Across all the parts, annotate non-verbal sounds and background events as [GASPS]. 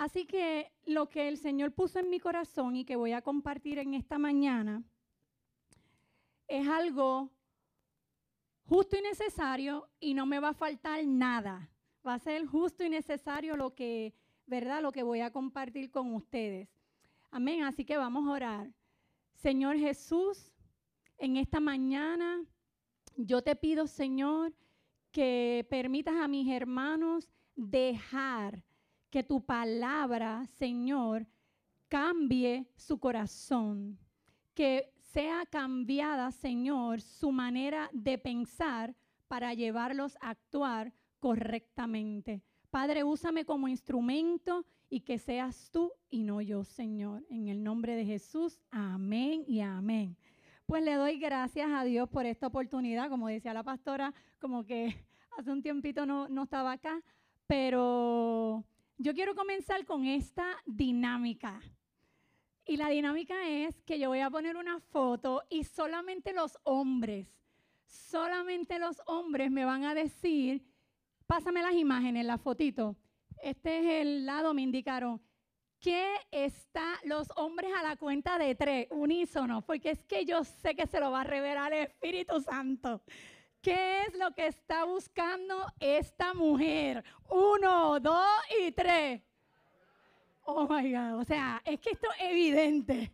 Así que lo que el Señor puso en mi corazón y que voy a compartir en esta mañana es algo justo y necesario y no me va a faltar nada. Va a ser justo y necesario lo que, ¿verdad? Lo que voy a compartir con ustedes. Amén. Así que vamos a orar. Señor Jesús, en esta mañana yo te pido, Señor, que permitas a mis hermanos dejar que tu palabra, Señor, cambie su corazón, que sea cambiada, Señor, su manera de pensar para llevarlos a actuar correctamente. Padre, úsame como instrumento y que seas tú y no yo, Señor. En el nombre de Jesús, amén y amén. Pues le doy gracias a Dios por esta oportunidad. Como decía la pastora, como que [LAUGHS] hace un tiempito no, no estaba acá, pero yo quiero comenzar con esta dinámica. Y la dinámica es que yo voy a poner una foto y solamente los hombres, solamente los hombres me van a decir, pásame las imágenes, la fotito. Este es el lado, me indicaron, ¿qué está los hombres a la cuenta de tres, unísono, porque es que yo sé que se lo va a revelar el Espíritu Santo. ¿Qué es lo que está buscando esta mujer? Uno, dos y tres. Oh my God, o sea, es que esto es evidente.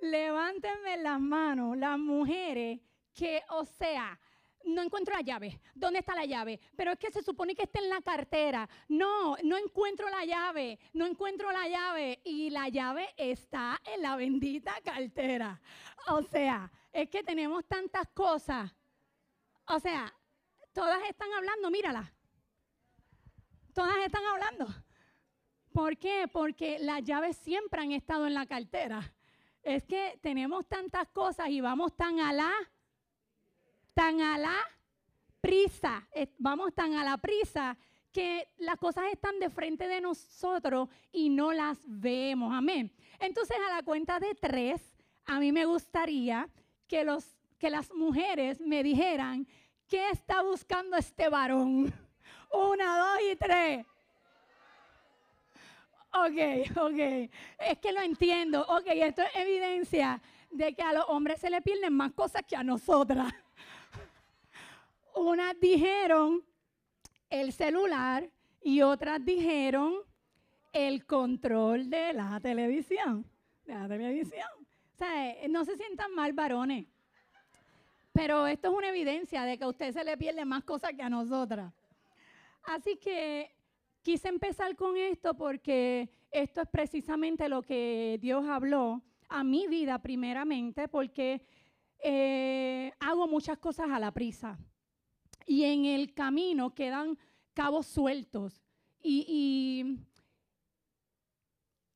Levántenme las manos las mujeres que, o sea, no encuentro la llave. ¿Dónde está la llave? Pero es que se supone que está en la cartera. No, no encuentro la llave. No encuentro la llave. Y la llave está en la bendita cartera. O sea, es que tenemos tantas cosas. O sea, todas están hablando, mírala. Todas están hablando. ¿Por qué? Porque las llaves siempre han estado en la cartera. Es que tenemos tantas cosas y vamos tan a la, tan a la prisa, vamos tan a la prisa que las cosas están de frente de nosotros y no las vemos. Amén. Entonces a la cuenta de tres, a mí me gustaría que, los, que las mujeres me dijeran, ¿qué está buscando este varón? [LAUGHS] Una, dos y tres. Ok, ok. Es que lo entiendo. Ok, esto es evidencia de que a los hombres se le pierden más cosas que a nosotras. [LAUGHS] Unas dijeron el celular y otras dijeron el control de la televisión. De la televisión. O sea, eh, no se sientan mal varones. Pero esto es una evidencia de que a usted se le pierden más cosas que a nosotras. Así que quise empezar con esto porque esto es precisamente lo que Dios habló a mi vida primeramente, porque eh, hago muchas cosas a la prisa. Y en el camino quedan cabos sueltos. Y,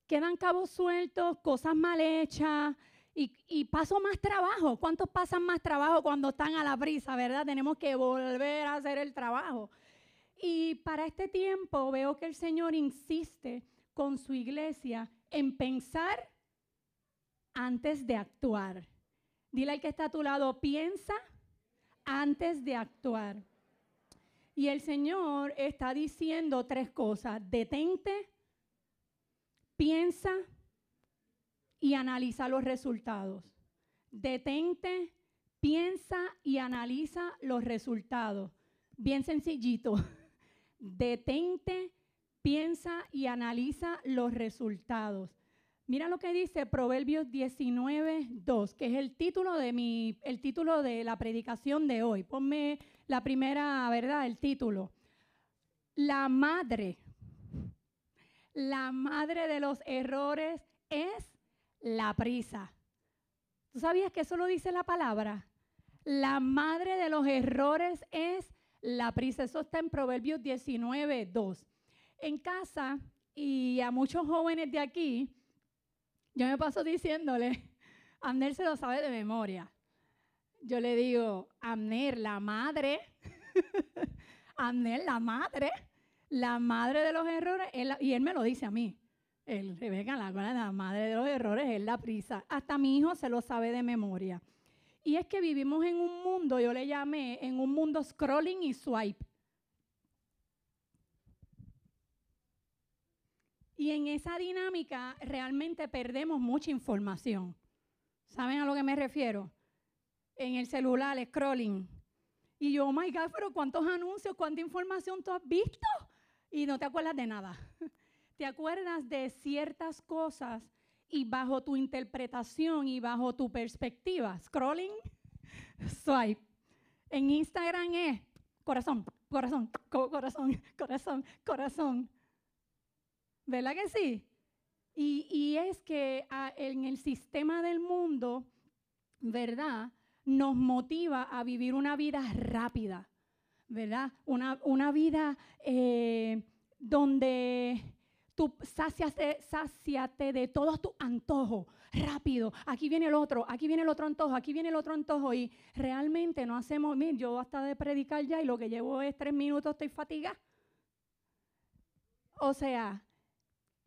quedan cabos sueltos, cosas mal hechas. Y, y, paso más trabajo. ¿Cuántos pasan más trabajo cuando están a la prisa, verdad? Tenemos que volver a hacer el trabajo. Y para este tiempo veo que el Señor insiste con su iglesia en pensar antes de actuar. Dile al que está a tu lado, piensa antes de actuar. Y el Señor está diciendo tres cosas. Detente, piensa y analiza los resultados. Detente, piensa y analiza los resultados. Bien sencillito. [LAUGHS] detente, piensa y analiza los resultados. Mira lo que dice Proverbios 19, 2, que es el título de mi, el título de la predicación de hoy. Ponme la primera, ¿verdad? El título. La madre, la madre de los errores es la prisa. ¿Tú sabías que eso lo dice la palabra? La madre de los errores es la prisa. Eso está en Proverbios 19, 2. En casa y a muchos jóvenes de aquí, yo me paso diciéndole, Amner se lo sabe de memoria. Yo le digo, Amner, la madre, [LAUGHS] Amner, la madre, la madre de los errores, y él me lo dice a mí. El Rebeca, la, la madre de los errores es la prisa. Hasta mi hijo se lo sabe de memoria. Y es que vivimos en un mundo, yo le llamé, en un mundo scrolling y swipe. Y en esa dinámica realmente perdemos mucha información. ¿Saben a lo que me refiero? En el celular, scrolling. Y yo, oh my God, pero ¿cuántos anuncios, cuánta información tú has visto? Y no te acuerdas de nada. [LAUGHS] Te acuerdas de ciertas cosas y bajo tu interpretación y bajo tu perspectiva. Scrolling, [LAUGHS] swipe. En Instagram es corazón, corazón, corazón, [LAUGHS] corazón, corazón. ¿Verdad que sí? Y, es que ah, en el sistema del mundo, ¿verdad? Nos motiva a vivir una vida rápida, ¿verdad? Una, una vida eh, donde tú sáciate, de todos tus antojos, rápido, aquí viene el otro, aquí viene el otro antojo, aquí viene el otro antojo. Y realmente no hacemos, mira, yo hasta de predicar ya y lo que llevo es tres minutos, estoy fatigada. O sea,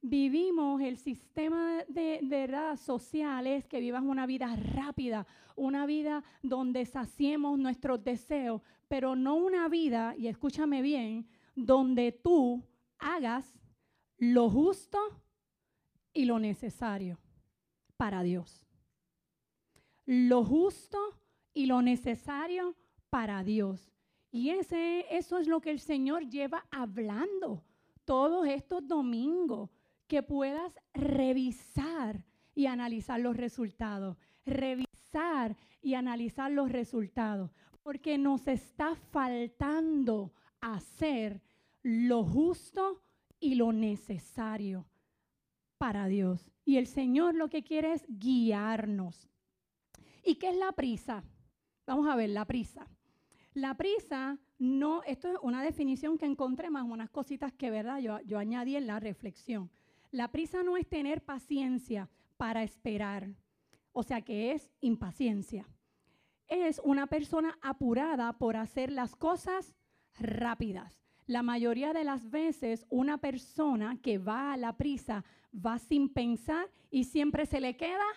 vivimos el sistema de, verdad social es que vivas una vida rápida, una vida donde saciemos nuestros deseos, pero no una vida, y escúchame bien, donde tú hagas lo justo y lo necesario para Dios. Lo justo y lo necesario para Dios. Y ese, eso es lo que el Señor lleva hablando todos estos domingos, que puedas revisar y analizar los resultados. Revisar y analizar los resultados. Porque nos está faltando hacer lo justo y lo necesario para Dios. Y el Señor lo que quiere es guiarnos. ¿Y qué es la prisa? Vamos a ver, la prisa. La prisa no, esto es una definición que encontré más unas cositas que, ¿verdad? Yo, yo añadí en la reflexión. La prisa no es tener paciencia para esperar, o sea que es impaciencia. Es una persona apurada por hacer las cosas rápidas. La mayoría de las veces una persona que va a la prisa va sin pensar y siempre se le queda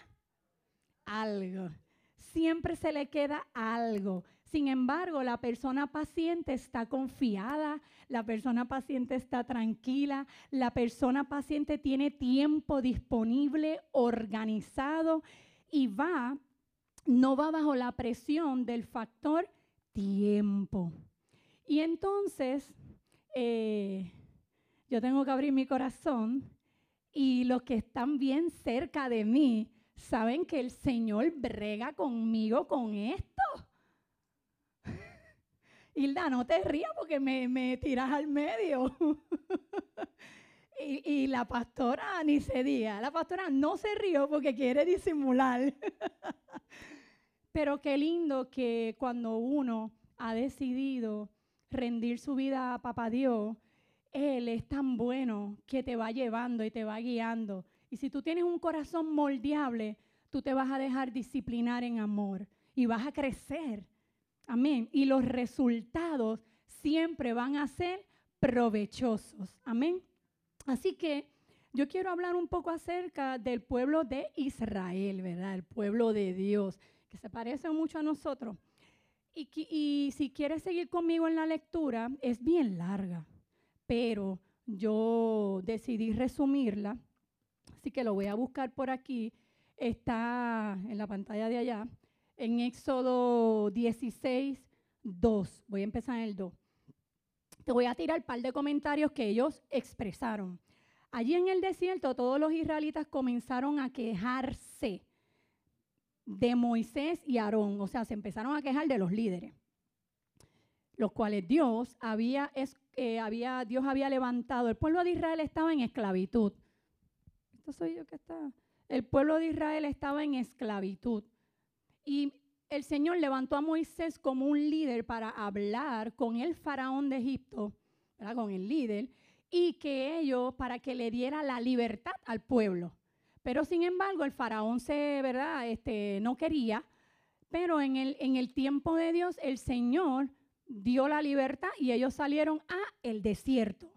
algo. Siempre se le queda algo. Sin embargo, la persona paciente está confiada, la persona paciente está tranquila, la persona paciente tiene tiempo disponible, organizado y va, no va bajo la presión del factor tiempo. Y entonces, eh, yo tengo que abrir mi corazón y los que están bien cerca de mí saben que el Señor brega conmigo con esto. [LAUGHS] Hilda, no te rías porque me, tiras al medio. [LAUGHS] y, y, la pastora ni se diga. La pastora no se rió porque quiere disimular. [LAUGHS] Pero qué lindo que cuando uno ha decidido rendir su vida a Papá Dios, Él es tan bueno que te va llevando y te va guiando. Y si tú tienes un corazón moldeable, tú te vas a dejar disciplinar en amor y vas a crecer. Amén. Y los resultados siempre van a ser provechosos. Amén. Así que yo quiero hablar un poco acerca del pueblo de Israel, ¿verdad? El pueblo de Dios, que se parece mucho a nosotros. Y, si quieres seguir conmigo en la lectura, es bien larga, pero yo decidí resumirla, así que lo voy a buscar por aquí. Está en la pantalla de allá, en Éxodo 16, 2. Voy a empezar en el 2. Te voy a tirar un par de comentarios que ellos expresaron. Allí en el desierto todos los israelitas comenzaron a quejarse de Moisés y Aarón, o sea, se empezaron a quejar de los líderes, los cuales Dios había, eh, había, Dios había levantado. El pueblo de Israel estaba en esclavitud. Esto soy yo que está. El pueblo de Israel estaba en esclavitud. Y el Señor levantó a Moisés como un líder para hablar con el faraón de Egipto, con el líder, y que ellos, para que le diera la libertad al pueblo. Pero sin embargo, el faraón se, ¿verdad? Este, no quería, pero en el, en el tiempo de Dios, el Señor dio la libertad y ellos salieron a el desierto,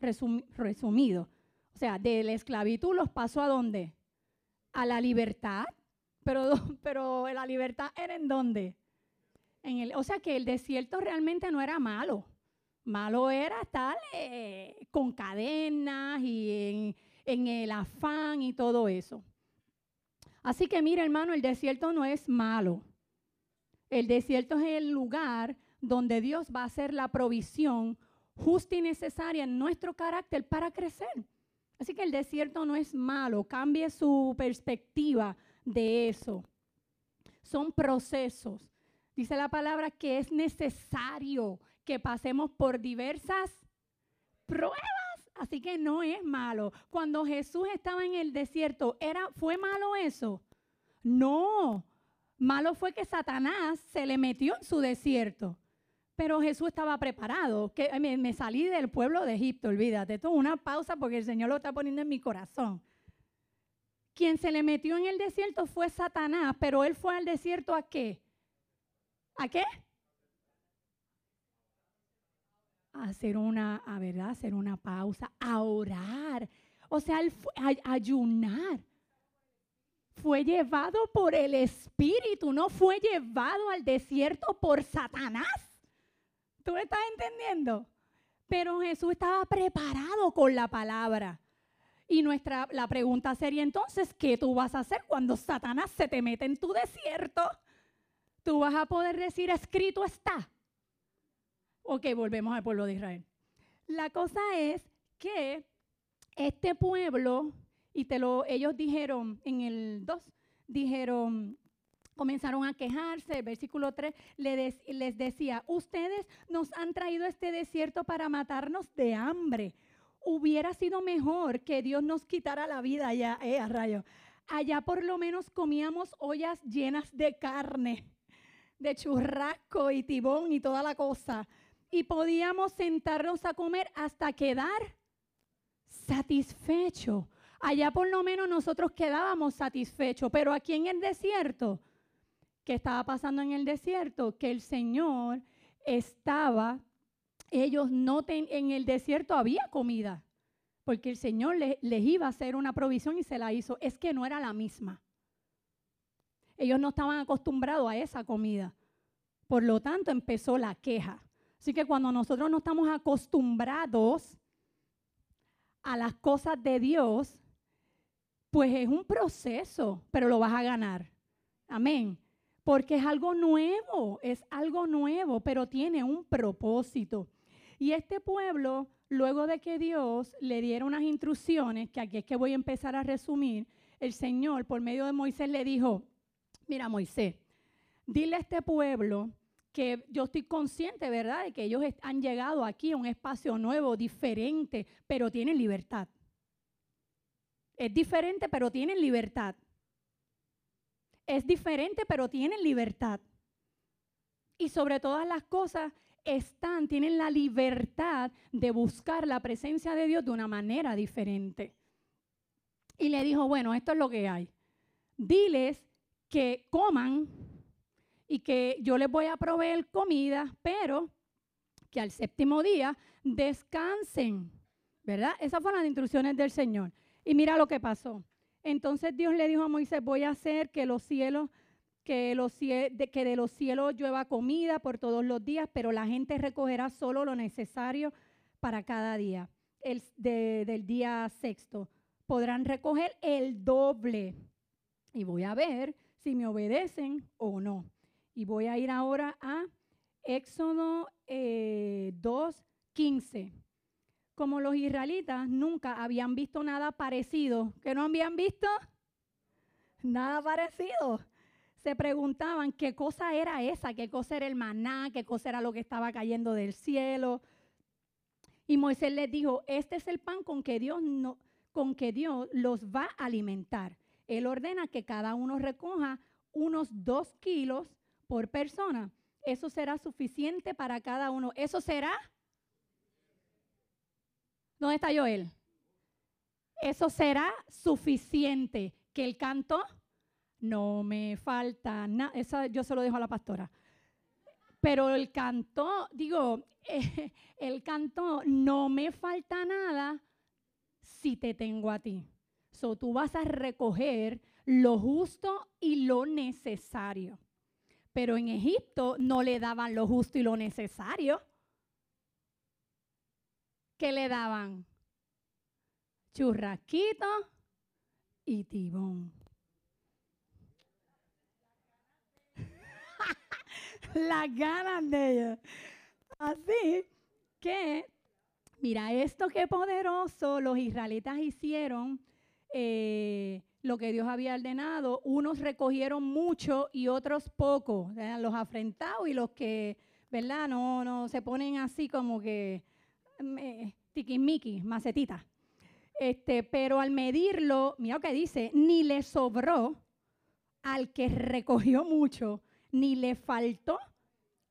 resumido. O sea, de la esclavitud los pasó a dónde? A la libertad, pero, [LAUGHS] pero la libertad era en dónde? En el, o sea que el desierto realmente no era malo. Malo era estar eh, con cadenas y en, en el afán y todo eso. Así que mira, hermano, el desierto no es malo. El desierto es el lugar donde Dios va a hacer la provisión justa y necesaria en nuestro carácter para crecer. Así que el desierto no es malo, cambie su perspectiva de eso. Son procesos. Dice la palabra que es necesario que pasemos por diversas pruebas. Así que no es malo. Cuando Jesús estaba en el desierto, ¿era, ¿fue malo eso? No. Malo fue que Satanás se le metió en su desierto. Pero Jesús estaba preparado. Que me, salí del pueblo de Egipto, olvídate. Tuve una pausa porque el Señor lo está poniendo en mi corazón. Quien se le metió en el desierto fue Satanás, pero él fue al desierto a qué? ¿A qué? A hacer una, a verdad, hacer una pausa, a orar. O sea, ayunar. Fue llevado por el Espíritu, no fue llevado al desierto por Satanás. ¿Tú estás entendiendo? Pero Jesús estaba preparado con la palabra. Y nuestra la pregunta sería entonces, ¿qué tú vas a hacer cuando Satanás se te mete en tu desierto? Tú vas a poder decir, escrito está. Ok, volvemos al pueblo de Israel. La cosa es que este pueblo, y te lo, ellos dijeron en el 2, dijeron, comenzaron a quejarse. El versículo 3 les, decía, ustedes nos han traído este desierto para matarnos de hambre. Hubiera sido mejor que Dios nos quitara la vida allá, eh, a rayo. Allá por lo menos comíamos ollas llenas de carne, de churrasco y tibón y toda la cosa. Y podíamos sentarnos a comer hasta quedar satisfechos. Allá por lo menos nosotros quedábamos satisfechos, pero aquí en el desierto ¿Qué estaba pasando en el desierto? Que el Señor estaba, ellos no en el desierto había comida, porque el Señor les iba a hacer una provisión y se la hizo. Es que no era la misma. Ellos no estaban acostumbrados a esa comida. Por lo tanto, empezó la queja. Así que cuando nosotros no estamos acostumbrados a las cosas de Dios, pues es un proceso, pero lo vas a ganar. Amén porque es algo nuevo, es algo nuevo, pero tiene un propósito. Y este pueblo, luego de que Dios le diera unas instrucciones, que aquí es que voy a empezar a resumir, el Señor por medio de Moisés le dijo, mira Moisés, dile a este pueblo que yo estoy consciente, ¿verdad?, de que ellos han llegado aquí a un espacio nuevo, diferente, pero tienen libertad. Es diferente, pero tienen libertad es diferente, pero tienen libertad. Y sobre todas las cosas, están, tienen la libertad de buscar la presencia de Dios de una manera diferente. Y le dijo, bueno, esto es lo que hay. Diles que coman y que yo les voy a proveer comida, pero que al séptimo día descansen. ¿Verdad? Esas fueron las instrucciones del Señor. Y mira lo que pasó. Entonces Dios le dijo a Moisés, voy a hacer que los cielos, que, los, de, que de los cielos llueva comida por todos los días, pero la gente recogerá solo lo necesario para cada día. El, del día sexto. Podrán recoger el doble. Y voy a ver si me obedecen o no. Y voy a ir ahora a Éxodo eh, 2.15 como los israelitas nunca habían visto nada parecido. ¿Qué no habían visto? Nada parecido. Se preguntaban qué cosa era esa, qué cosa era el maná, qué cosa era lo que estaba cayendo del cielo. Y Moisés les dijo, este es el pan con que Dios, no, con que Dios los va a alimentar. Él ordena que cada uno recoja unos dos kilos por persona. Eso será suficiente para cada uno. Eso será ¿Dónde está Joel? Eso será suficiente. Que el canto no me falta nada. Eso yo se lo dejo a la pastora. Pero el canto, digo, [LAUGHS] el canto no me falta nada si te tengo a ti. So, tú vas a recoger lo justo y lo necesario. Pero en Egipto no le daban lo justo y lo necesario. ¿qué le daban? churrasquito y tibón. [LAUGHS] Las ganas de ellos. Así que, mira, esto qué poderoso los israelitas hicieron. Eh, lo que Dios había ordenado, unos recogieron mucho y otros poco, los afrentados y los que, ¿verdad? No, no se ponen así como que eh, tiquismiquis, macetita. Este, pero al medirlo, mira lo que dice, ni le sobró al que recogió mucho, ni le faltó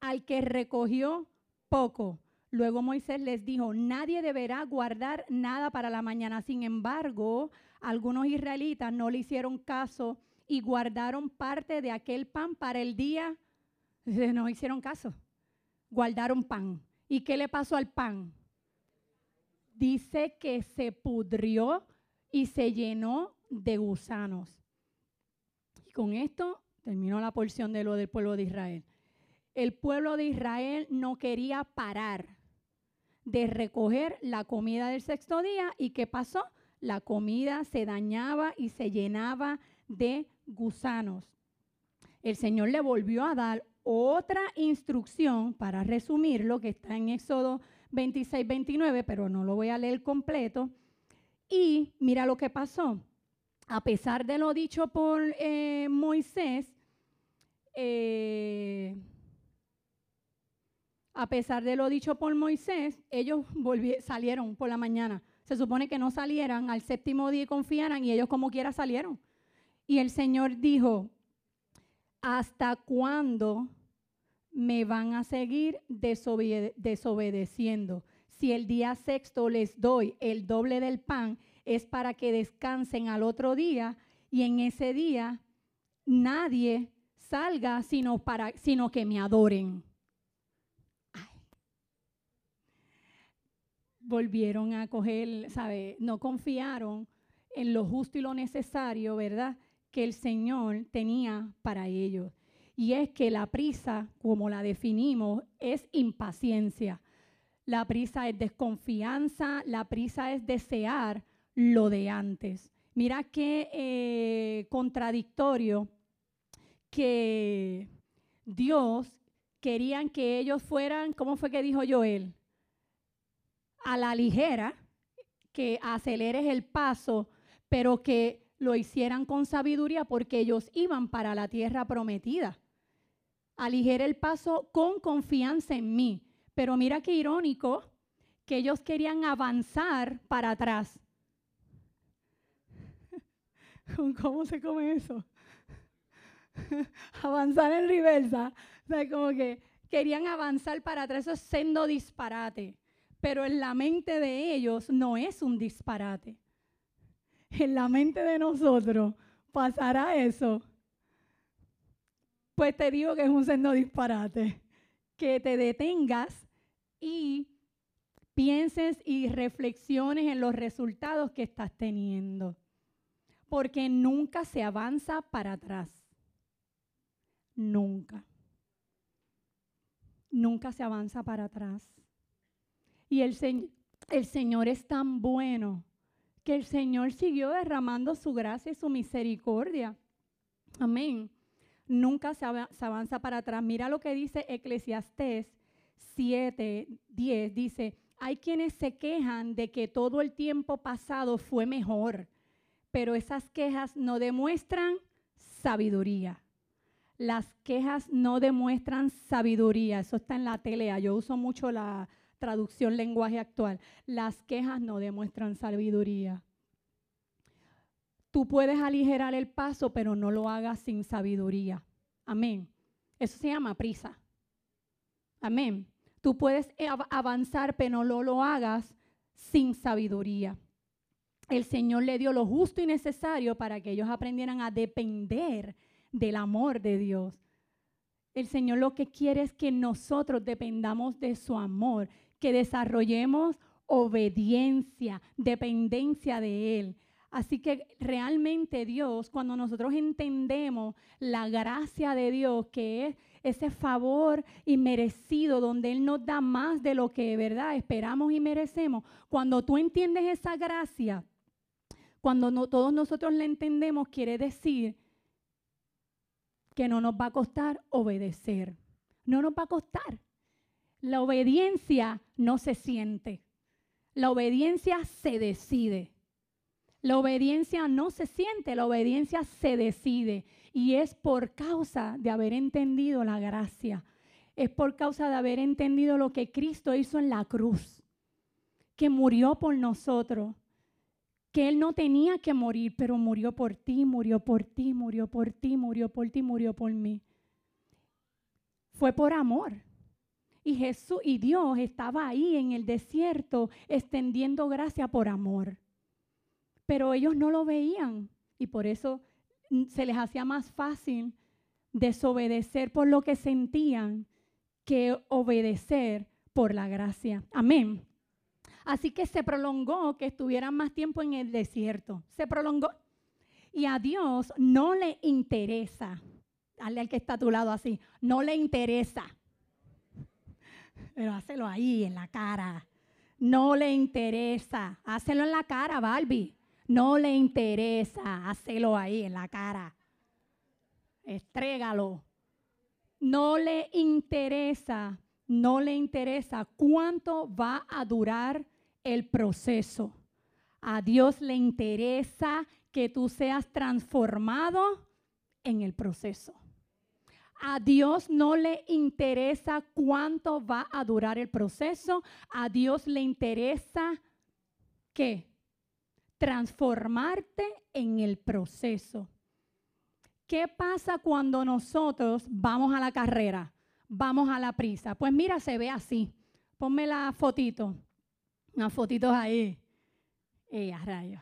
al que recogió poco. Luego Moisés les dijo, nadie deberá guardar nada para la mañana. Sin embargo, algunos israelitas no le hicieron caso y guardaron parte de aquel pan para el día. No hicieron caso. Guardaron pan. ¿Y qué le pasó al pan? Dice que se pudrió y se llenó de gusanos. Y con esto terminó la porción de lo del pueblo de Israel. El pueblo de Israel no quería parar de recoger la comida del sexto día. ¿Y qué pasó? La comida se dañaba y se llenaba de gusanos. El Señor le volvió a dar otra instrucción para resumir lo que está en Éxodo 26, 29, pero no lo voy a leer completo. Y mira lo que pasó. A pesar de lo dicho por eh, Moisés, eh, a pesar de lo dicho por Moisés, ellos salieron por la mañana se supone que no salieran al séptimo día y confiaran y ellos como quiera salieron. Y el Señor dijo, ¿hasta cuándo me van a seguir desobedeciendo? Si el día sexto les doy el doble del pan, es para que descansen al otro día y en ese día nadie salga sino, para, sino que me adoren. Volvieron a coger, ¿sabe? No confiaron en lo justo y lo necesario, ¿verdad? Que el Señor tenía para ellos. Y es que la prisa, como la definimos, es impaciencia. La prisa es desconfianza, la prisa es desear lo de antes. Mira qué eh, contradictorio que Dios querían que ellos fueran, ¿cómo fue que dijo Joel? A la ligera, que aceleres el paso, pero que lo hicieran con sabiduría porque ellos iban para la tierra prometida. Aligera el paso con confianza en mí. Pero mira qué irónico que ellos querían avanzar para atrás. [LAUGHS] ¿Cómo se come eso? [LAUGHS] avanzar en reversa. O sea, como que querían avanzar para atrás. Eso es siendo disparate pero en la mente de ellos no es un disparate. En la mente de nosotros pasará eso. Pues te digo que es un sendo disparate. Que te detengas y pienses y reflexiones en los resultados que estás teniendo. Porque nunca se avanza para atrás. Nunca. Nunca se avanza para atrás. Y el, el Señor es tan bueno que el Señor siguió derramando su gracia y su misericordia. Amén. Nunca se, avanza para atrás. Mira lo que dice Eclesiastés 7, 10. Dice, hay quienes se quejan de que todo el tiempo pasado fue mejor, pero esas quejas no demuestran sabiduría. Las quejas no demuestran sabiduría. Eso está en la tele. Yo uso mucho la, traducción lenguaje actual. Las quejas no demuestran sabiduría. Tú puedes aligerar el paso, pero no lo hagas sin sabiduría. Amén. Eso se llama prisa. Amén. Tú puedes avanzar, pero no lo hagas sin sabiduría. El Señor le dio lo justo y necesario para que ellos aprendieran a depender del amor de Dios. El Señor lo que quiere es que nosotros dependamos de su amor que desarrollemos obediencia, dependencia de Él. Así que realmente Dios, cuando nosotros entendemos la gracia de Dios, que es ese favor inmerecido, donde Él nos da más de lo que verdad esperamos y merecemos, cuando tú entiendes esa gracia, Cuando todos nosotros la entendemos, quiere decir que no nos va a costar obedecer. No nos va a costar. La obediencia no se siente. La obediencia se decide. La obediencia no se siente, la obediencia se decide. Y es por causa de haber entendido la gracia. Es por causa de haber entendido lo que Cristo hizo en la cruz. Que murió por nosotros. Que Él no tenía que morir, pero murió por ti, murió por ti, murió por ti, murió por ti, murió por mí. Fue por amor. Y Jesús y Dios estaba ahí en el desierto extendiendo gracia por amor. Pero ellos no lo veían y por eso mm, se les hacía más fácil desobedecer por lo que sentían que obedecer por la gracia. Amén. Así que se prolongó que estuvieran más tiempo en el desierto. Se prolongó. Y a Dios no le interesa, dale al que está a tu lado así, no le interesa pero hácelo ahí, en la cara. No le interesa. Hácelo en la cara, Barbie. No le interesa. Hácelo ahí, en la cara. Estrégalo. No le interesa, no le interesa cuánto va a durar el proceso. A Dios le interesa que tú seas transformado en el proceso. A Dios no le interesa cuánto va a durar el proceso. A Dios le interesa qué? Transformarte en el proceso. ¿Qué pasa cuando nosotros vamos a la carrera? Vamos a la prisa. Pues mira, se ve así. Ponme la fotito. Unas fotitos ahí. Eh, rayos.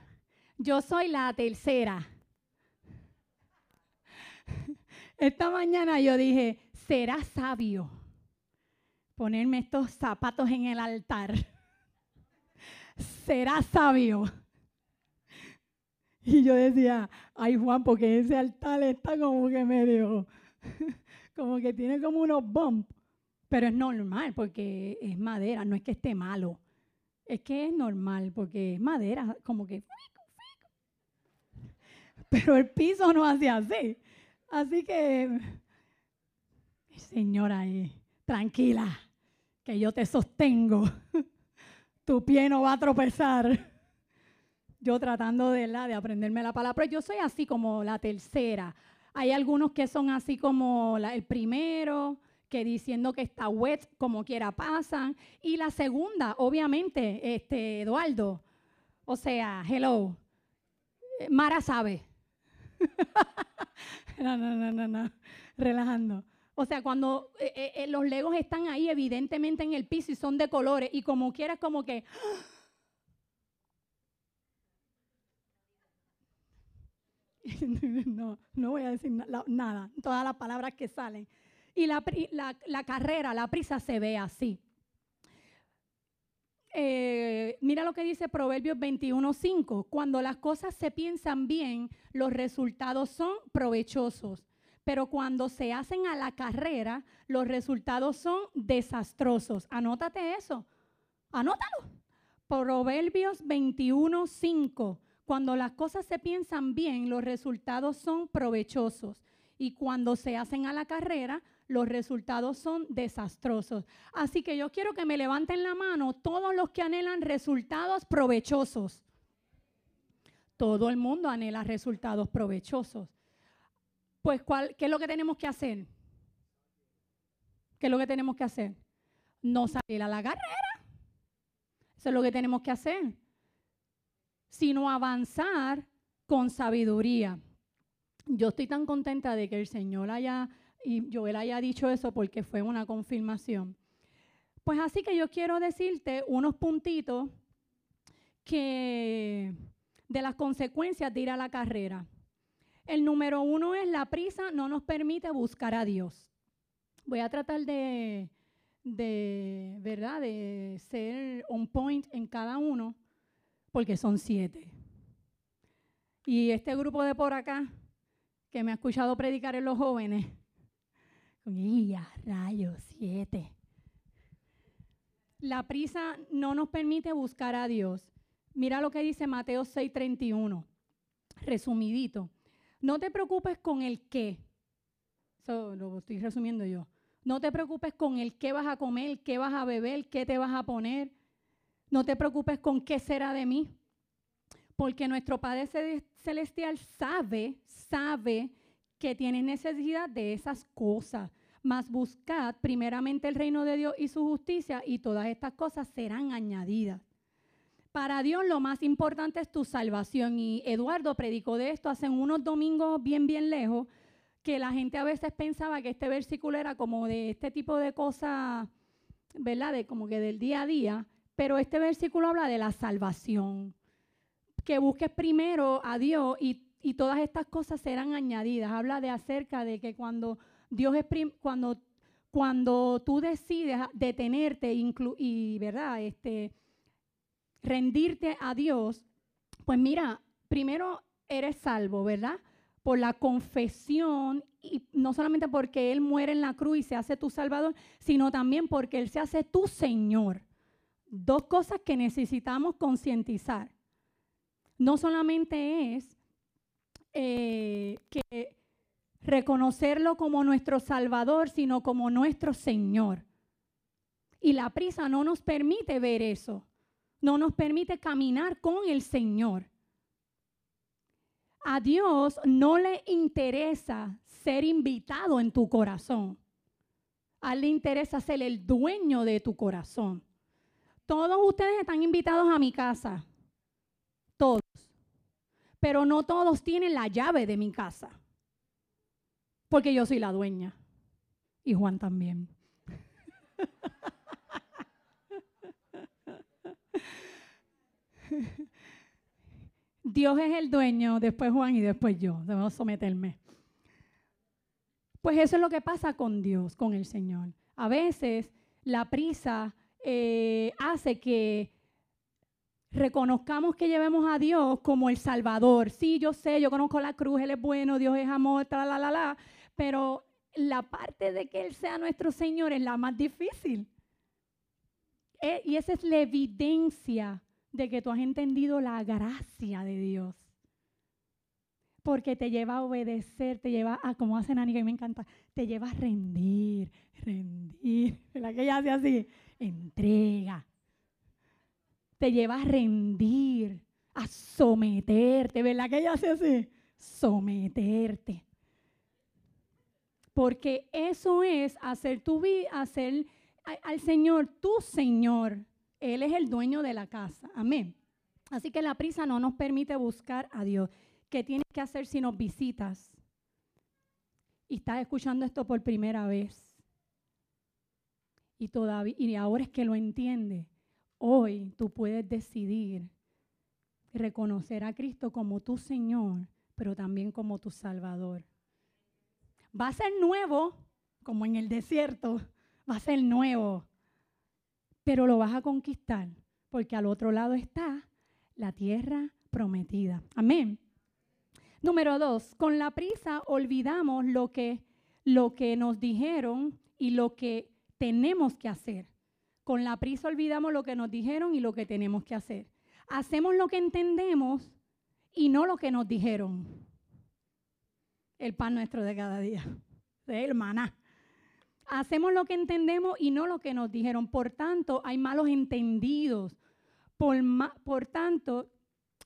Yo soy la tercera. Esta mañana yo dije, será sabio ponerme estos zapatos en el altar. [LAUGHS] será sabio. Y yo decía, ay Juan, porque ese altar está como que medio, [LAUGHS] como que tiene como unos bumps. Pero es normal porque es madera, no es que esté malo. Es que es normal porque es madera, como que... Pero el piso no hace así. Así que, señora, tranquila, que yo te sostengo. tu pie no va a tropezar. Yo tratando de, la, de aprenderme la palabra, yo soy así como la tercera. Hay algunos que son así como el primero, que diciendo que está wet, como quiera pasan. Y la segunda, obviamente, este, Eduardo. O sea, hello. Mara sabe. [LAUGHS] [LAUGHS] no, no, no, no, no, relajando. O sea, cuando eh, eh, eh, los legos están ahí evidentemente en el piso y son de colores y como quieras como que... [GASPS] no, no voy a decir nada, todas las palabras que salen. Y la, la carrera, la prisa se ve así. Eh, mira lo que dice Proverbios 21.5. Cuando las cosas se piensan bien, los resultados son provechosos. Pero cuando se hacen a la carrera, los resultados son desastrosos. Anótate eso. Anótalo. Proverbios 21.5. Cuando las cosas se piensan bien, los resultados son provechosos. Y cuando se hacen a la carrera, los resultados son desastrosos. Así que yo quiero que me levanten la mano todos los que anhelan resultados provechosos. Todo el mundo anhela resultados provechosos. Pues, ¿qué es lo que tenemos que hacer? ¿Qué es lo que tenemos que hacer? No salir a la carrera. Eso es lo que tenemos que hacer. Sino avanzar con sabiduría. Yo estoy tan contenta de que el Señor haya y Joel haya dicho eso porque fue una confirmación. Pues así que yo quiero decirte unos puntitos que de las consecuencias de ir a la carrera. El número uno es la prisa no nos permite buscar a Dios. Voy a tratar de, de, ¿verdad? de ser on point en cada uno, porque son siete. Y este grupo de por acá, que me ha escuchado predicar en los jóvenes, ¡Ya, rayos, siete! La prisa no nos permite buscar a Dios. Mira lo que dice Mateo 6:31. resumidito. No te preocupes con el qué. Eso lo estoy resumiendo yo. No te preocupes con el qué vas a comer, qué vas a beber, qué te vas a poner. No te preocupes con qué será de mí. Porque nuestro Padre Celestial sabe, sabe que tienes necesidad de esas cosas. Mas buscad primeramente el reino de Dios y su justicia y todas estas cosas serán añadidas. Para Dios lo más importante es tu salvación. Y Eduardo predicó de esto hace unos domingos bien, bien lejos, que la gente a veces pensaba que este versículo era como de este tipo de cosas, ¿verdad? De como que del día a día. Pero este versículo habla de la salvación. Que busques primero a Dios y, todas estas cosas serán añadidas. Habla de acerca de que cuando Dios cuando, cuando tú decides detenerte y, ¿verdad? Este, rendirte a Dios, pues mira, primero eres salvo, ¿verdad? Por la confesión y no solamente porque Él muere en la cruz y se hace tu Salvador, sino también porque Él se hace tu Señor. Dos cosas que necesitamos concientizar. No solamente es eh, que reconocerlo como nuestro Salvador, sino como nuestro Señor. Y la prisa no nos permite ver eso no nos permite caminar con el Señor. A Dios no le interesa ser invitado en tu corazón. A Él le interesa ser el dueño de tu corazón. Todos ustedes están invitados a mi casa. Todos. Pero no todos tienen la llave de mi casa. Porque yo soy la dueña. Y Juan también. [LAUGHS] Dios es el dueño, después Juan y después yo. Debemos someterme. Pues eso es lo que pasa con Dios, con el Señor. A veces la prisa eh, hace que reconozcamos que llevemos a Dios como el Salvador. Sí, yo sé, yo conozco la cruz, Él es bueno, Dios es amor, la, la, la, la. Pero la parte de que Él sea nuestro Señor es la más difícil. Eh, y esa es la evidencia de que tú has entendido la gracia de Dios. Porque te lleva a obedecer, te lleva a, como hace Nani, que me encanta, te lleva a rendir, rendir. ¿Verdad que ella hace así? Entrega. Te lleva a rendir, a someterte. ¿Verdad que ella hace así? Someterte. Porque eso es hacer tu vida, hacer al Señor tu Señor. Él es el dueño de la casa. Amén. Así que la prisa no nos permite buscar a Dios. ¿Qué tienes que hacer si nos visitas? Y estás escuchando esto por primera vez. Y, todavía, y ahora es que lo entiende. Hoy tú puedes decidir reconocer a Cristo como tu Señor, pero también como tu Salvador. Va a ser nuevo, como en el desierto, va a ser nuevo pero lo vas a conquistar, porque al otro lado está la tierra prometida. Amén. Número dos, con la prisa olvidamos lo que, lo que nos dijeron y lo que tenemos que hacer. Con la prisa olvidamos lo que nos dijeron y lo que tenemos que hacer. Hacemos lo que entendemos y no lo que nos dijeron. El pan nuestro de cada día. hermana. Hacemos lo que entendemos y no lo que nos dijeron. Por tanto, hay malos entendidos. Por, por tanto,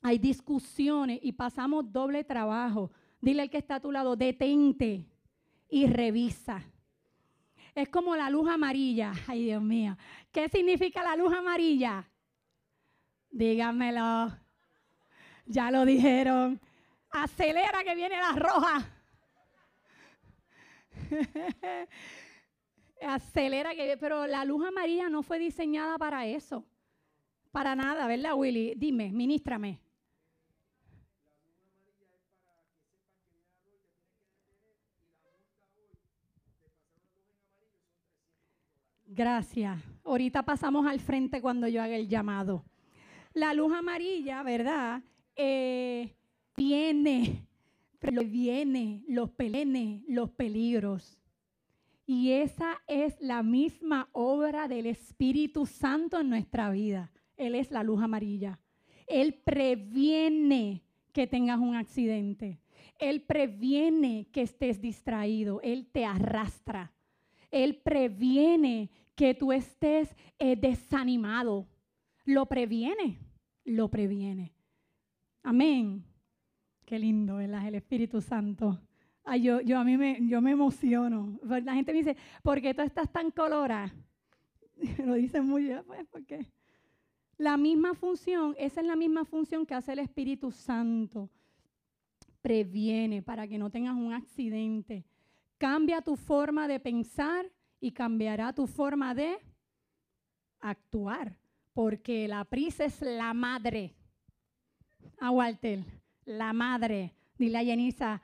hay discusiones y pasamos doble trabajo. Dile al que está a tu lado, detente y revisa. Es como la luz amarilla. [LAUGHS] Ay, Dios mío. ¿Qué significa la luz amarilla? Díganmelo. Ya lo dijeron. Acelera que viene la roja. [LAUGHS] acelera que pero la luz amarilla no fue diseñada para eso. Para nada, ¿verdad, Willy? Dime, ministrame. Gracias. Ahorita pasamos al frente cuando yo haga el llamado. La luz amarilla, ¿verdad? Eh, viene, los pelenes, los peligros. Y esa es la misma obra del Espíritu Santo en nuestra vida. Él es la luz amarilla. Él previene que tengas un accidente. Él previene que estés distraído. Él te arrastra. Él previene que tú estés eh, desanimado. Lo previene. Lo previene. Amén. Qué lindo, ¿verdad? El Espíritu Santo. Ay, yo, yo a mí me, yo me emociono. La gente me dice, ¿por qué tú estás tan colorada? [LAUGHS] Lo dicen muy bien, pues, porque la misma función, esa es la misma función que hace el Espíritu Santo. Previene para que no tengas un accidente. Cambia tu forma de pensar y cambiará tu forma de actuar. Porque la prisa es la madre. A Walter, la madre. Dile a Jenisa,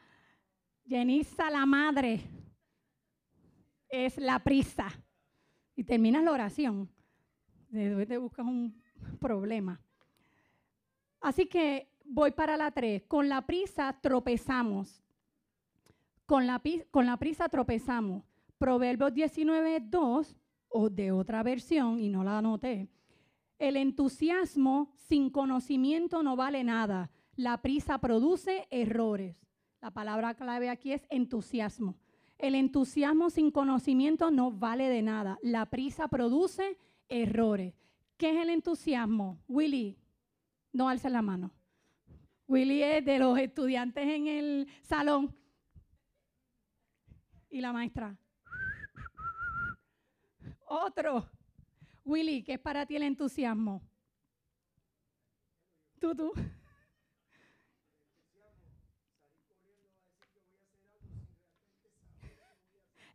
Jenisa la madre es la prisa. Y terminas la oración. Después te buscas un problema. Así que voy para la 3. Con la prisa tropezamos. Con la, con la prisa tropezamos. Proverbios 19, 2, o de otra versión, y no la anoté. El entusiasmo sin conocimiento no vale nada. La prisa produce errores. La palabra clave aquí es entusiasmo. El entusiasmo sin conocimiento no vale de nada. La prisa produce errores. ¿Qué es el entusiasmo? Willy, no alza la mano. Willy es de los estudiantes en el salón. Y la maestra. Otro. Willy, ¿qué es para ti el entusiasmo? Tú, tú.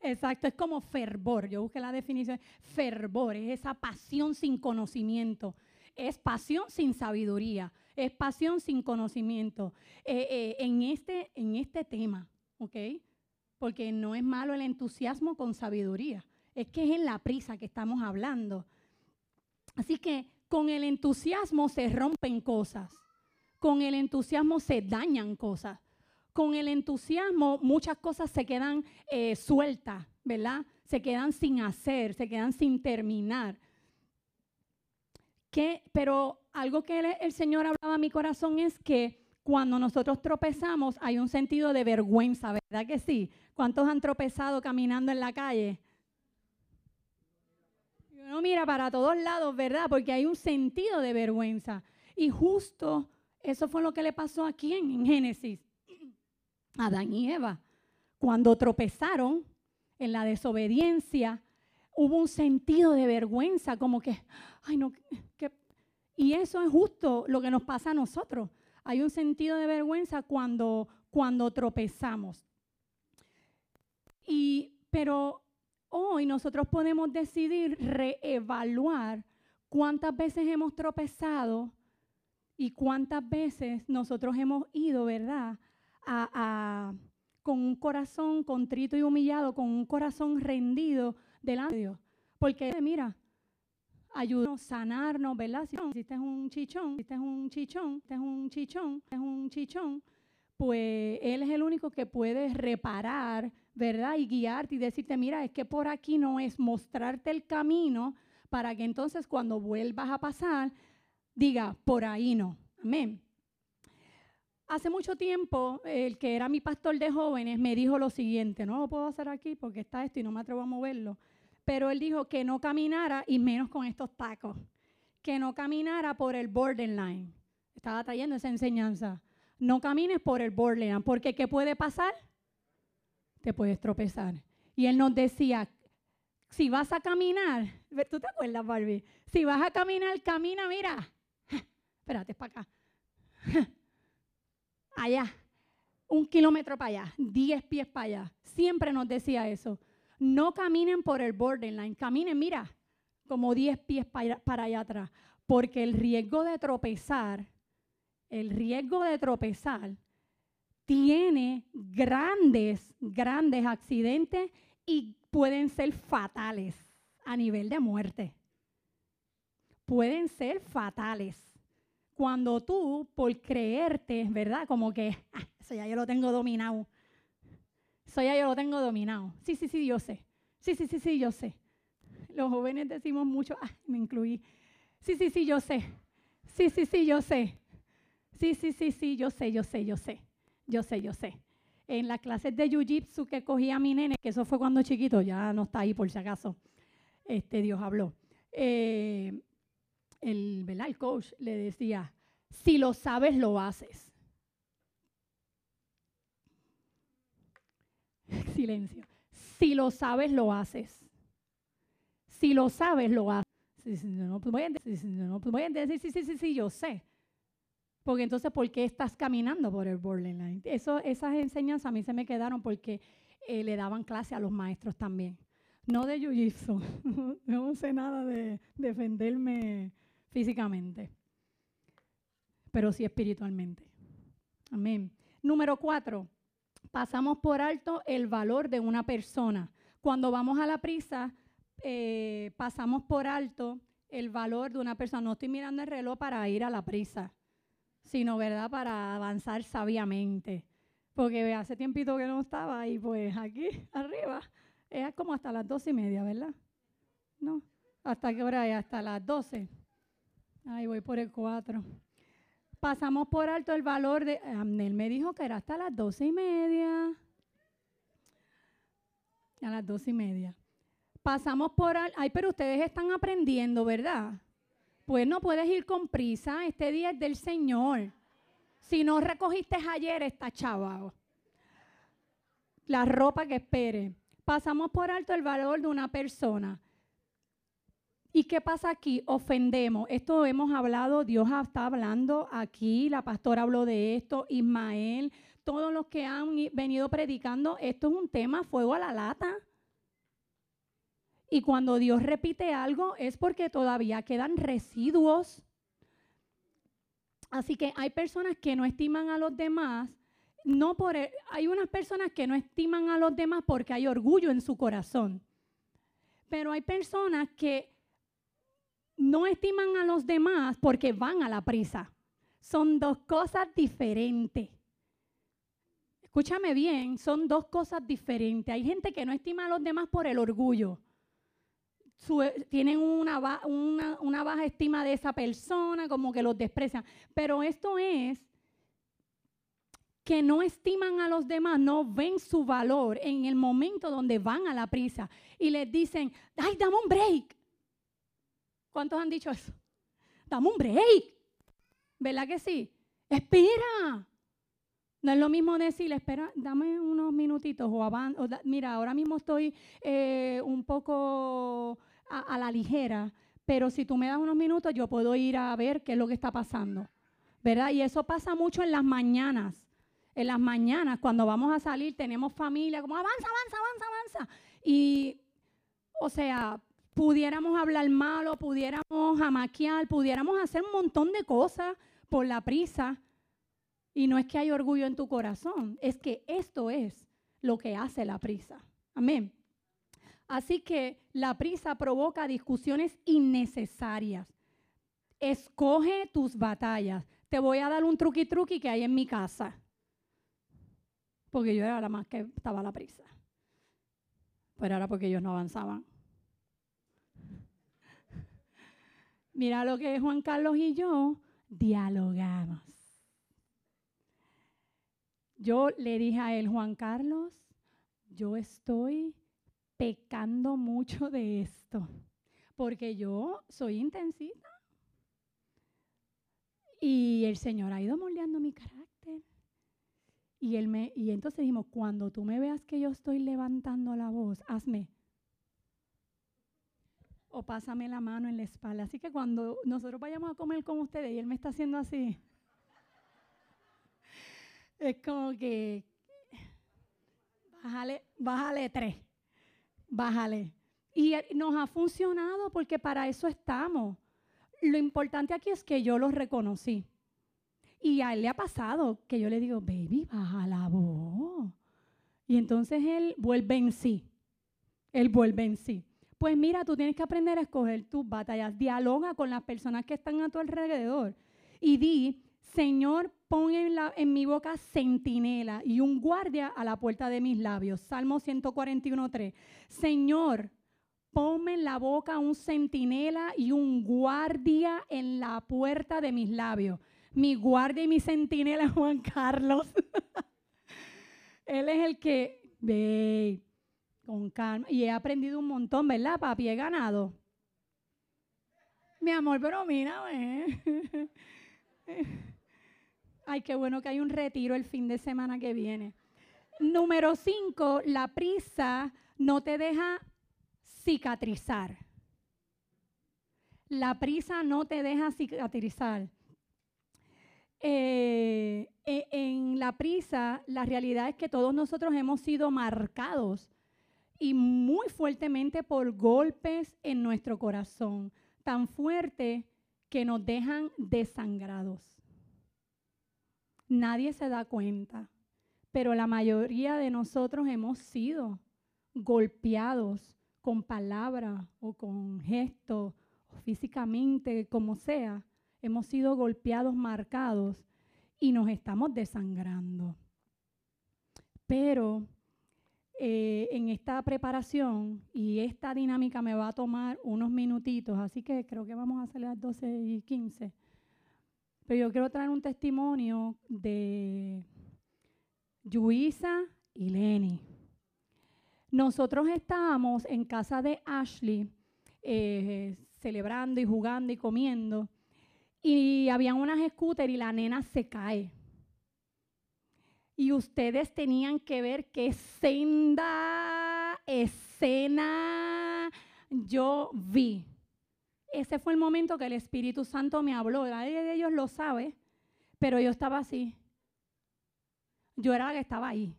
Exacto, es como fervor. Yo busqué la definición. Fervor es esa pasión sin conocimiento. Es pasión sin sabiduría. Es pasión sin conocimiento. Eh, eh, en, este, en este tema, ¿ok? Porque no es malo el entusiasmo con sabiduría. Es que es en la prisa que estamos hablando. Así que con el entusiasmo se rompen cosas. Con el entusiasmo se dañan cosas con el entusiasmo muchas cosas se quedan eh, sueltas, ¿verdad? Se quedan sin hacer, se quedan sin terminar. pero algo que el, Señor hablaba a mi corazón es que cuando nosotros tropezamos hay un sentido de vergüenza, ¿verdad que sí? ¿Cuántos han tropezado caminando en la calle? Uno mira para todos lados, ¿verdad? Porque hay un sentido de vergüenza. Y justo eso fue lo que le pasó aquí en Génesis. [CLEARS THROAT] Adán y Eva. Cuando tropezaron en la desobediencia, hubo un sentido de vergüenza, como que, ay no, que... y eso es justo lo que nos pasa a nosotros. Hay un sentido de vergüenza cuando, cuando tropezamos. Y, pero hoy nosotros podemos decidir reevaluar cuántas veces hemos tropezado y cuántas veces nosotros hemos ido, ¿verdad? con un corazón contrito y humillado, con un corazón rendido delante de Dios. Porque, mira, ayúdanos a sanarnos, ¿verdad? Si es un chichón, si es un chichón, si es un chichón, es un chichón, pues Él es el único que puede reparar, ¿verdad? Y guiarte y decirte, mira, es que por aquí no es mostrarte el camino para que entonces cuando vuelvas a pasar, diga, por ahí no. Amén. Hace mucho tiempo, el que era mi pastor de jóvenes me dijo lo siguiente, no lo puedo hacer aquí porque está esto y no me atrevo a moverlo, pero él dijo que no caminara y menos con estos tacos, que no caminara por el borderline. Estaba trayendo esa enseñanza. No camines por el borderline, porque ¿qué puede pasar? Te puedes tropezar. Y él nos decía, si vas a caminar, ¿tú te acuerdas, Barbie? Si vas a caminar, camina, mira. Espérate, es para acá allá, un kilómetro para allá, diez pies para allá. Siempre nos decía eso. No caminen por el borderline, caminen, mira, como diez pies para allá atrás. Porque el riesgo de tropezar, el riesgo de tropezar tiene grandes, grandes accidentes y pueden ser fatales a nivel de muerte. Pueden ser fatales cuando tú, por creerte, ¿verdad? Como que, ah, eso ya yo lo tengo dominado. Eso ya yo lo tengo dominado. Sí, sí, sí, yo sé. Sí, sí, sí, sí, yo sé. Los jóvenes decimos mucho, ah, me incluí. Sí, sí, sí, yo sé. Sí, sí, sí, yo sé. Sí, sí, sí, sí, yo sé, yo sé, yo sé. Yo sé, yo sé. En las clases de Jiu-Jitsu que cogía mi nene, que eso fue cuando chiquito, ya no está ahí por si acaso. Este, Dios habló. Eh, el, el coach le decía, si lo sabes, lo haces. [LAUGHS] Silencio. Si lo sabes, lo haces. Si lo sabes, lo haces. no, pues voy a decir, no, pues sí, sí, sí, sí, yo sé. Porque entonces, ¿por qué estás caminando por el borderline? Eso, esas enseñanzas a mí se me quedaron porque eh, le daban clase a los maestros también. No de jiu-jitsu. [LAUGHS] no sé nada de defenderme físicamente, pero sí espiritualmente. Amén. Número cuatro, pasamos por alto el valor de una persona. Cuando vamos a la prisa, eh, pasamos por alto el valor de una persona. No estoy mirando el reloj para ir a la prisa, sino, ¿verdad?, para avanzar sabiamente. Porque hace tiempito que no estaba y pues aquí [LAUGHS] arriba es como hasta las doce y media, ¿verdad? ¿No? ¿Hasta qué hora es? Hasta las doce. Ahí voy por el 4. Pasamos por alto el valor de. Amnel me dijo que era hasta las doce y media. A las doce y media. Pasamos por. Ay, pero ustedes están aprendiendo, ¿verdad? Pues no puedes ir con prisa. Este día es del Señor. Si no recogiste ayer, está chavado. La ropa que espere. Pasamos por alto el valor de una persona. ¿Y qué pasa aquí? Ofendemos. Esto hemos hablado, Dios está hablando aquí, la pastora habló de esto, Ismael, todos los que han venido predicando, esto es un tema fuego a la lata. Y cuando Dios repite algo es porque todavía quedan residuos. Así que hay personas que no estiman a los demás, no por e, hay unas personas que no estiman a los demás porque hay orgullo en su corazón. Pero hay personas que no estiman a los demás porque van a la prisa. Son dos cosas diferentes. Escúchame bien, son dos cosas diferentes. Hay gente que no estima a los demás por el orgullo. Tienen una, una baja estima de esa persona, como que los desprecian. Pero esto es que no estiman a los demás, no ven su valor en el momento donde van a la prisa y les dicen, ay, dame un break. ¿Cuántos han dicho eso? Dame un break. ¿Verdad que sí? Espera. No es lo mismo decir, espera, dame unos minutitos o, mira, ahora mismo estoy eh, un poco a, la ligera, pero si tú me das unos minutos yo puedo ir a ver qué es lo que está pasando, ¿verdad? Y eso pasa mucho en las mañanas. En las mañanas, cuando vamos a salir, tenemos familia, como avanza, avanza, avanza, avanza. Y, o sea, pudiéramos hablar malo, pudiéramos jamaquear, pudiéramos hacer un montón de cosas por la prisa. Y no es que hay orgullo en tu corazón, es que esto es lo que hace la prisa. Amén. Así que la prisa provoca discusiones innecesarias. Escoge tus batallas. Te voy a dar un truqui truqui que hay en mi casa. Porque yo era la más que estaba a la prisa. Pero era porque ellos no avanzaban. Mira lo que Juan Carlos y yo dialogamos. Yo le dije a él, Juan Carlos, yo estoy pecando mucho de esto, porque yo soy intensita. Y el Señor ha ido moldeando mi carácter. Y, él me, y entonces dijimos, cuando tú me veas que yo estoy levantando la voz, hazme o pásame la mano en la espalda. Así que cuando nosotros vayamos a comer con ustedes y él me está haciendo así, es como que bájale, bájale tres, bájale. Y nos ha funcionado porque para eso estamos. Lo importante aquí es que yo lo reconocí. Y a él le ha pasado que yo le digo, baby, baja la voz. Y entonces él vuelve en sí. Él vuelve en sí. Pues mira, tú tienes que aprender a escoger tus batallas. Dialoga con las personas que están a tu alrededor y di, Señor, pon en, en mi boca centinela y un guardia a la puerta de mis labios. Salmo 141.3. Señor, ponme en la boca un centinela y un guardia en la puerta de mis labios. Mi guardia y mi centinela es [LAUGHS] Juan Carlos. [LAUGHS] Él es el que ve con calma. Y he aprendido un montón, ¿verdad, papi? He ganado. Mi amor, pero mira, [LAUGHS] [LAUGHS] Ay, qué bueno que hay un retiro el fin de semana que viene. Número cinco, la prisa no te deja cicatrizar. La prisa no te deja cicatrizar. Eh, e, en la prisa, la realidad es que todos nosotros hemos sido marcados y muy fuertemente por golpes en nuestro corazón, tan fuerte que nos dejan desangrados. Nadie se da cuenta, pero la mayoría de nosotros hemos sido golpeados con palabras o con gestos, o físicamente, como sea. Hemos sido golpeados, marcados y nos estamos desangrando. Pero eh, en esta preparación y esta dinámica me va a tomar unos minutitos, así que creo que vamos a hacer las 12 y 15. Pero yo quiero traer un testimonio de Luisa y Lenny. Nosotros estábamos en casa de Ashley eh, celebrando y jugando y comiendo y habían unas scooters y la nena se cae y ustedes tenían que ver qué senda escena yo vi. Ese fue el momento que el Espíritu Santo me habló. Nadie de ellos lo sabe, pero yo estaba así. Yo era la que estaba ahí.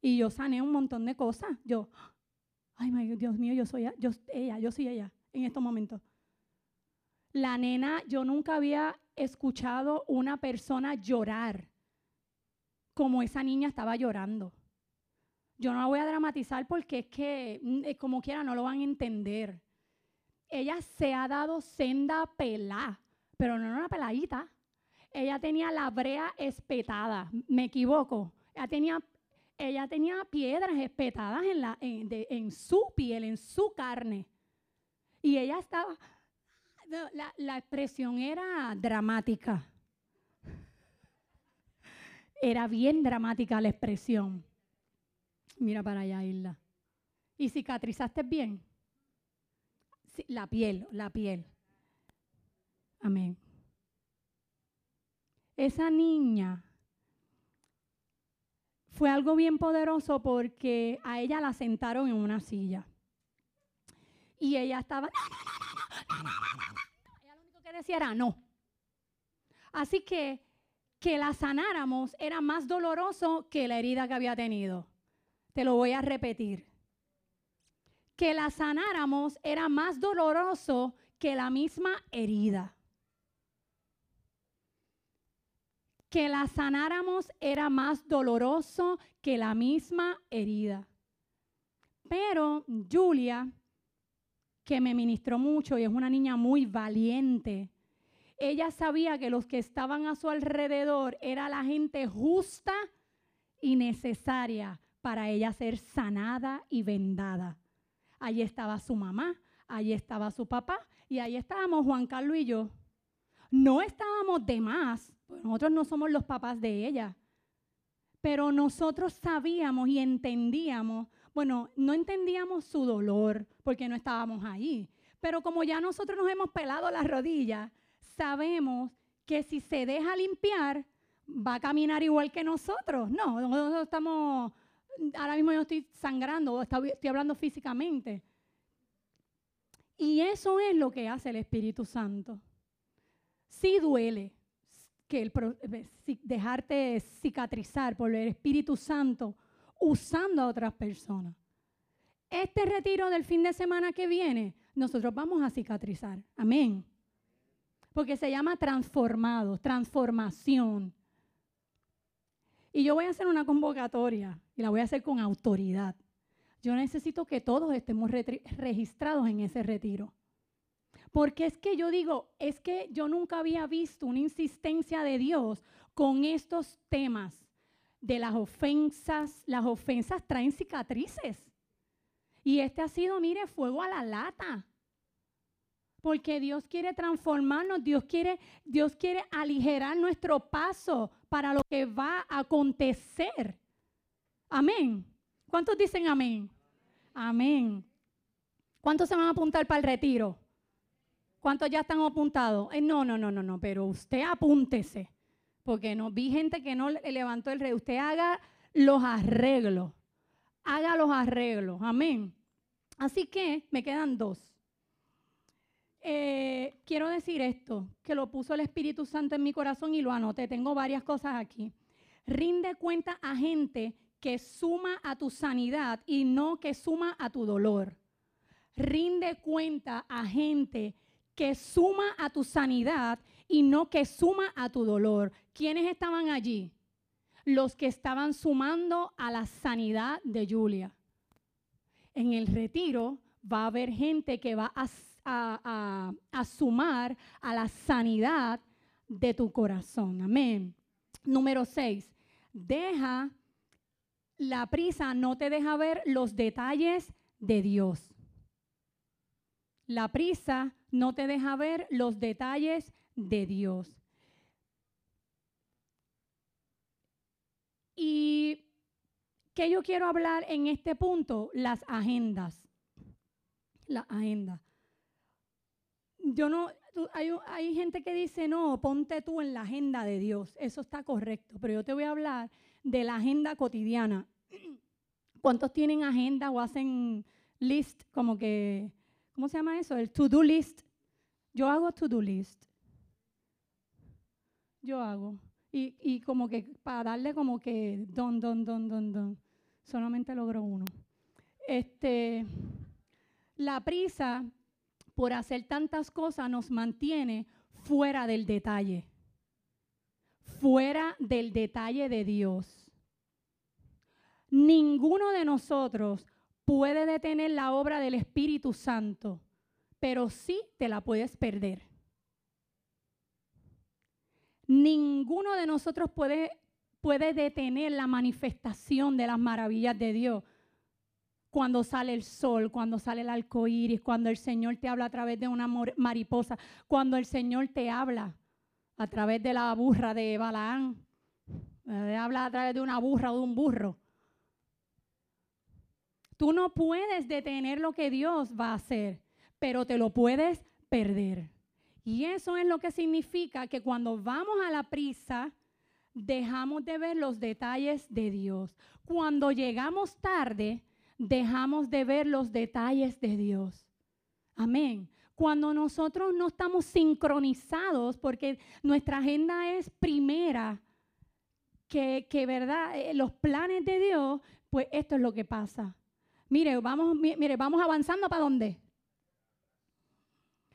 Y yo sané un montón de cosas. Yo, ay, Dios mío, yo soy ella, yo soy ella en estos momentos. La nena, yo nunca había escuchado una persona llorar como esa niña estaba llorando. Yo no la voy a dramatizar porque es que, mm, eh, como quiera, no lo van a entender. Ella se ha dado senda pelá, pero no era una peladita. Ella tenía la brea espetada, me equivoco. Ella tenía, ella tenía piedras espetadas en, su piel, en su carne. Y ella estaba, la, la expresión era dramática. Era bien dramática la expresión. Mira para allá, Isla. ¿Y cicatrizaste bien? la piel, la piel. Amén. Esa niña fue algo bien poderoso porque a ella la sentaron en una silla. Y ella estaba, Ella lo único que decía era no. Así que que la sanáramos era más doloroso que la herida que había tenido. Te lo voy a repetir. Que la sanáramos era más doloroso que la misma herida. Que la sanáramos era más doloroso que la misma herida. Pero Julia, que me ministró mucho y es una niña muy valiente, ella sabía que los que estaban a su alrededor era la gente justa y necesaria para ella ser sanada y vendada. Allí estaba su mamá, allí estaba su papá y ahí estábamos Juan Carlos y yo. No estábamos de más, nosotros no somos los papás de ella, pero nosotros sabíamos y entendíamos, bueno, no entendíamos su dolor porque no estábamos ahí, pero como ya nosotros nos hemos pelado las rodillas, sabemos que si se deja limpiar, va a caminar igual que nosotros. No, nosotros estamos, ahora mismo yo estoy sangrando, estoy, hablando físicamente. Y eso es lo que hace el Espíritu Santo. Sí duele que el, dejarte cicatrizar por el Espíritu Santo usando a otras personas. Este retiro del fin de semana que viene, nosotros vamos a cicatrizar. Amén porque se llama transformado, transformación. Y yo voy a hacer una convocatoria y la voy a hacer con autoridad. Yo necesito que todos estemos registrados en ese retiro. Porque es que yo digo, es que yo nunca había visto una insistencia de Dios con estos temas de las ofensas. Las ofensas traen cicatrices. Y este ha sido, mire, fuego a la lata. Porque Dios quiere transformarnos, Dios quiere, Dios quiere aligerar nuestro paso para lo que va a acontecer. Amén. ¿Cuántos dicen amén? Amén. ¿Cuántos se van a apuntar para el retiro? ¿Cuántos ya están apuntados? Eh, no, no, no, no, no, pero usted apúntese. Porque no vi gente que no levantó el rey. Usted haga los arreglos. Haga los arreglos. Amén. Así que me quedan dos. Eh, quiero decir esto, que lo puso el Espíritu Santo en mi corazón y lo anoté. Tengo varias cosas aquí. Rinde cuenta a gente que suma a tu sanidad y no que suma a tu dolor. Rinde cuenta a gente que suma a tu sanidad y no que suma a tu dolor. ¿Quiénes estaban allí? Los que estaban sumando a la sanidad de Julia. En el retiro va a haber gente que va a, a sumar a la sanidad de tu corazón. Amén. Número seis, deja la prisa no te deja ver los detalles de Dios. La prisa no te deja ver los detalles de Dios. Y ¿qué yo quiero hablar en este punto? Las agendas. La agenda. Yo no, hay, hay gente que dice, no, ponte tú en la agenda de Dios. Eso está correcto, pero yo te voy a hablar de la agenda cotidiana. [CLEARS THROAT] ¿Cuántos tienen agenda o hacen list como que, ¿cómo se llama eso? El to-do list. Yo hago to-do list. Yo hago. Y, y, como que para darle como que don, don, don, don, don. Solamente logro uno. Este, la prisa por hacer tantas cosas nos mantiene fuera del detalle fuera del detalle de Dios. Ninguno de nosotros puede detener la obra del Espíritu Santo, pero sí te la puedes perder. Ninguno de nosotros puede, puede detener la manifestación de las maravillas de Dios. Cuando sale el sol, cuando sale el arco iris, cuando el Señor te habla a través de una mariposa, cuando el Señor te habla a través de la burra de Balaán. Eh, habla a través de una burra o de un burro. Tú no puedes detener lo que Dios va a hacer, pero te lo puedes perder. Y eso es lo que significa que cuando vamos a la prisa, dejamos de ver los detalles de Dios. Cuando llegamos tarde, dejamos de ver los detalles de Dios. Amén cuando nosotros no estamos sincronizados, porque nuestra agenda es primera, que, verdad, eh, los planes de Dios, pues esto es lo que pasa. Mire, vamos, mire, vamos avanzando para dónde.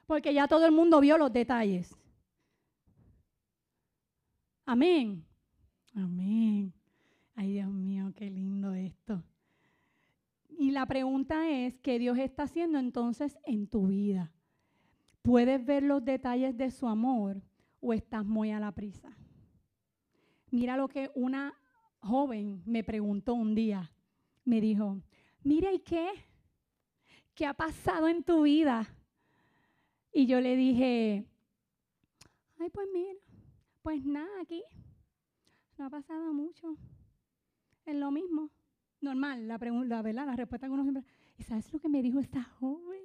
Porque ya todo el mundo vio los detalles. Amén. Amén. Ay, Dios mío, qué lindo esto. Y la pregunta es, ¿qué Dios está haciendo entonces en tu vida? ¿Puedes ver los detalles de su amor o estás muy a la prisa? Mira lo que una joven me preguntó un día. Me dijo, mira, ¿y qué? ¿Qué ha pasado en tu vida? Y yo le dije, ay, pues mira, pues nada, aquí no ha pasado mucho. Es lo mismo. Normal, la pregunta, ¿verdad? La respuesta que uno siempre. ¿Y sabes lo que me dijo esta joven?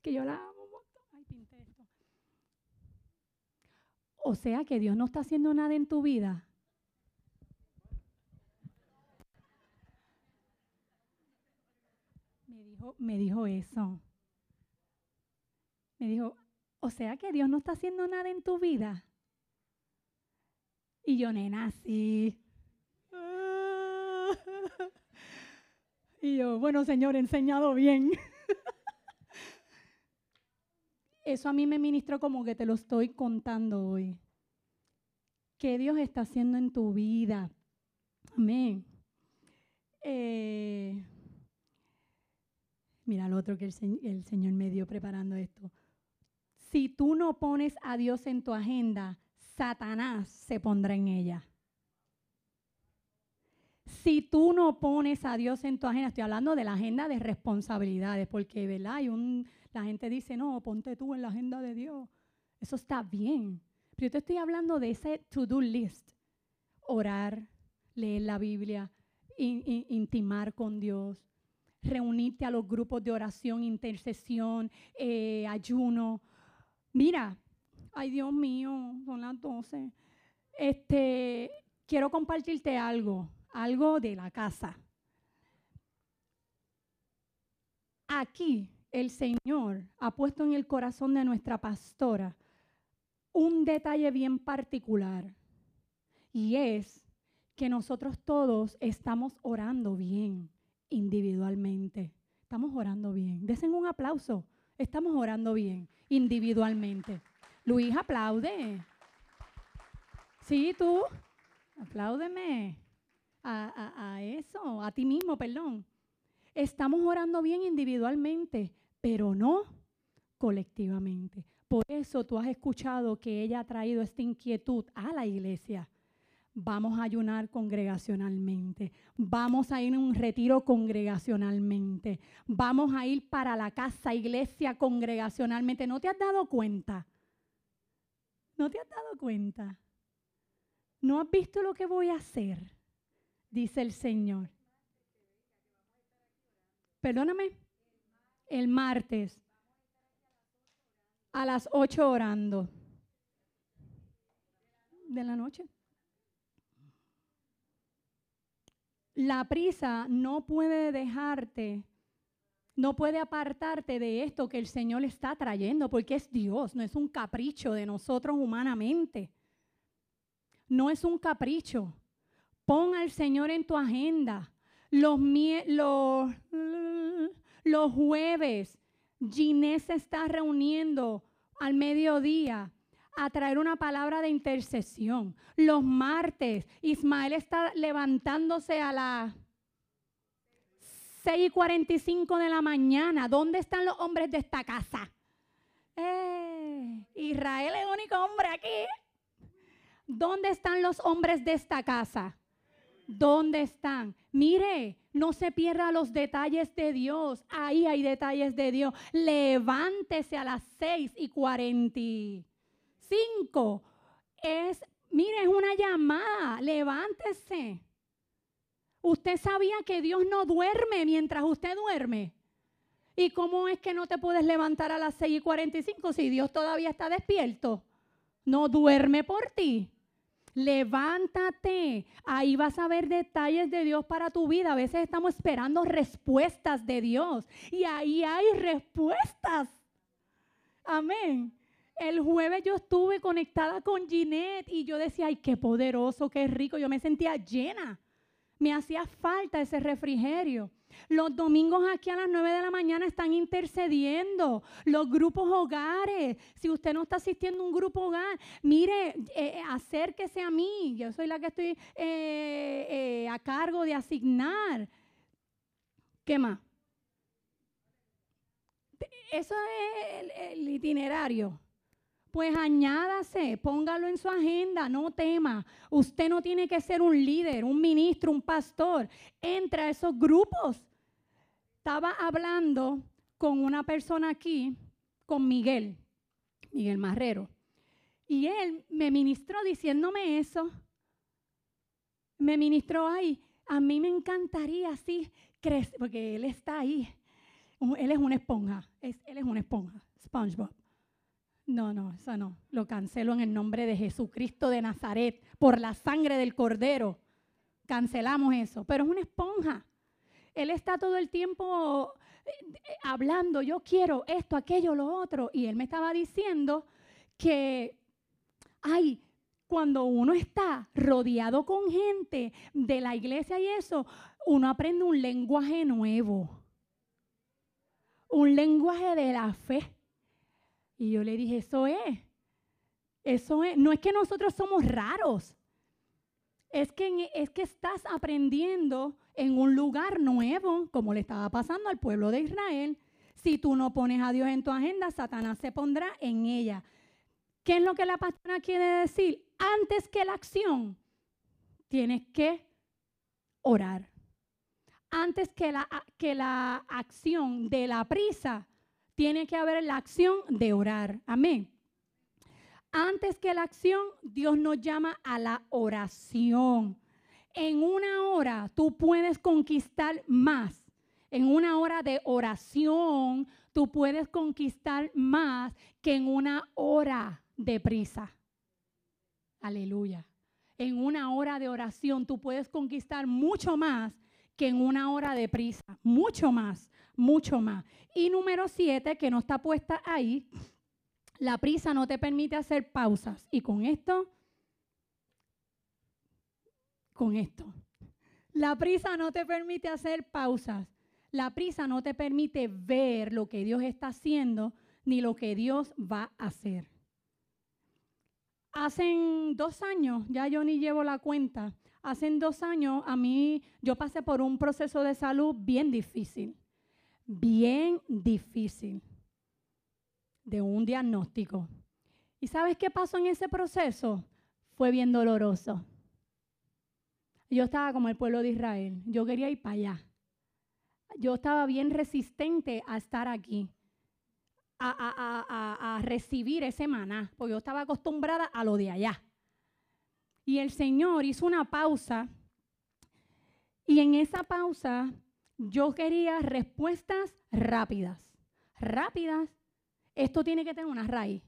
Que yo la amo. O sea que Dios no está haciendo nada en tu vida. Me dijo, me dijo eso. Me dijo, o sea que Dios no está haciendo nada en tu vida. Y yo, nena, sí. [LAUGHS] Y yo, bueno, Señor, he enseñado bien. [LAUGHS] eso a mí me ministró como que te lo estoy contando hoy. ¿Qué Dios está haciendo en tu vida? Amén. Eh, mira el otro que el, el Señor me dio preparando esto. Si tú no pones a Dios en tu agenda, Satanás se pondrá en ella. Si tú no pones a Dios en tu agenda, estoy hablando de la agenda de responsabilidades, porque ¿verdad? Hay un, la gente dice, no, ponte tú en la agenda de Dios. Eso está bien. Pero yo te estoy hablando de ese to-do list. Orar, leer la Biblia, intimar con Dios, reunirte a los grupos de oración, intercesión, eh, ayuno. Mira, ay Dios mío, son las 12. Este, quiero compartirte algo, algo de la casa. Aquí el Señor ha puesto en el corazón de nuestra pastora un detalle bien particular y es que nosotros todos estamos orando bien individualmente. Estamos orando bien. Desen un aplauso. Estamos orando bien individualmente. Luis, aplaude. Sí, tú. Apláudeme a, eso, a ti mismo, perdón. Estamos orando bien individualmente, pero no colectivamente. Por eso tú has escuchado que ella ha traído esta inquietud a la iglesia. Vamos a ayunar congregacionalmente. Vamos a ir a un retiro congregacionalmente. Vamos a ir para la casa, iglesia congregacionalmente. ¿No te has dado cuenta? ¿No te has dado cuenta? ¿No has visto lo que voy a hacer? Dice el Señor. Perdóname. El martes. A las 8 orando. De la noche. La prisa no puede dejarte, no puede apartarte de esto que el Señor está trayendo, porque es Dios, no es un capricho de nosotros humanamente. No es un capricho. Pon al Señor en tu agenda. Los, los, los jueves, Ginés se está reuniendo al mediodía a traer una palabra de intercesión. Los martes, Ismael está levantándose a las 6 y 45 de la mañana. ¿Dónde están los hombres de esta casa? Eh, Israel es el único hombre aquí. ¿Dónde están los hombres de esta casa? ¿Dónde están? Mire, no se pierda los detalles de Dios. Ahí hay detalles de Dios. Levántese a las 6 y 40 Cinco, es, mire, es una llamada, levántese. Usted sabía que Dios no duerme mientras usted duerme. ¿Y cómo es que no te puedes levantar a las 6 y 45 si Dios todavía está despierto? No duerme por ti. Levántate. Ahí vas a ver detalles de Dios para tu vida. A veces estamos esperando respuestas de Dios. Y ahí hay respuestas. Amén. El jueves yo estuve conectada con Ginette y yo decía, ay, qué poderoso, qué rico. Yo me sentía llena. Me hacía falta ese refrigerio. Los domingos aquí a las 9 de la mañana están intercediendo. Los grupos hogares. Si usted no está asistiendo a un grupo hogar, mire, eh, eh, acérquese a mí. Yo soy la que estoy eh, a cargo de asignar. ¿Qué más? Eso es el itinerario. Pues añádase, póngalo en su agenda, no tema. Usted no tiene que ser un líder, un ministro, un pastor. Entra a esos grupos. Estaba hablando con una persona aquí, con Miguel, Miguel Marrero. Y él me ministró diciéndome eso. Me ministró ahí. A mí me encantaría así crecer, porque él está ahí. Él es una esponja. él es una esponja. SpongeBob. No, no, eso no. Lo cancelo en el nombre de Jesucristo de Nazaret, por la sangre del Cordero. Cancelamos eso. Pero es una esponja. Él está todo el tiempo eh, eh, hablando, yo quiero esto, aquello, lo otro. Y él me estaba diciendo que, ay, cuando uno está rodeado con gente de la iglesia y eso, uno aprende un lenguaje nuevo. Un lenguaje de la fe y yo le dije, eso es. Eso es. No es que nosotros somos raros. Es que, es que estás aprendiendo en un lugar nuevo, como le estaba pasando al pueblo de Israel. Si tú no pones a Dios en tu agenda, Satanás se pondrá en ella. ¿Qué es lo que la pastora quiere decir? Antes que la acción, tienes que orar. Antes que la, que la acción de la prisa, tiene que haber la acción de orar. Amén. Antes que la acción, Dios nos llama a la oración. En una hora tú puedes conquistar más. En una hora de oración tú puedes conquistar más que en una hora de prisa. Aleluya. En una hora de oración tú puedes conquistar mucho más que en una hora de prisa. Mucho más, mucho más. Y número siete, que no está puesta ahí, la prisa no te permite hacer pausas. Y con esto, con esto, la prisa no te permite hacer pausas. La prisa no te permite ver lo que Dios está haciendo ni lo que Dios va a hacer. Hace dos años, ya yo ni llevo la cuenta, hace dos años a mí yo pasé por un proceso de salud bien difícil, bien difícil de un diagnóstico. ¿Y sabes qué pasó en ese proceso? Fue bien doloroso. Yo estaba como el pueblo de Israel. Yo quería ir para allá. Yo estaba bien resistente a estar aquí, a, a recibir ese maná, porque yo estaba acostumbrada a lo de allá. Y el Señor hizo una pausa. Y en esa pausa yo quería respuestas rápidas. Rápidas esto tiene que tener una raíz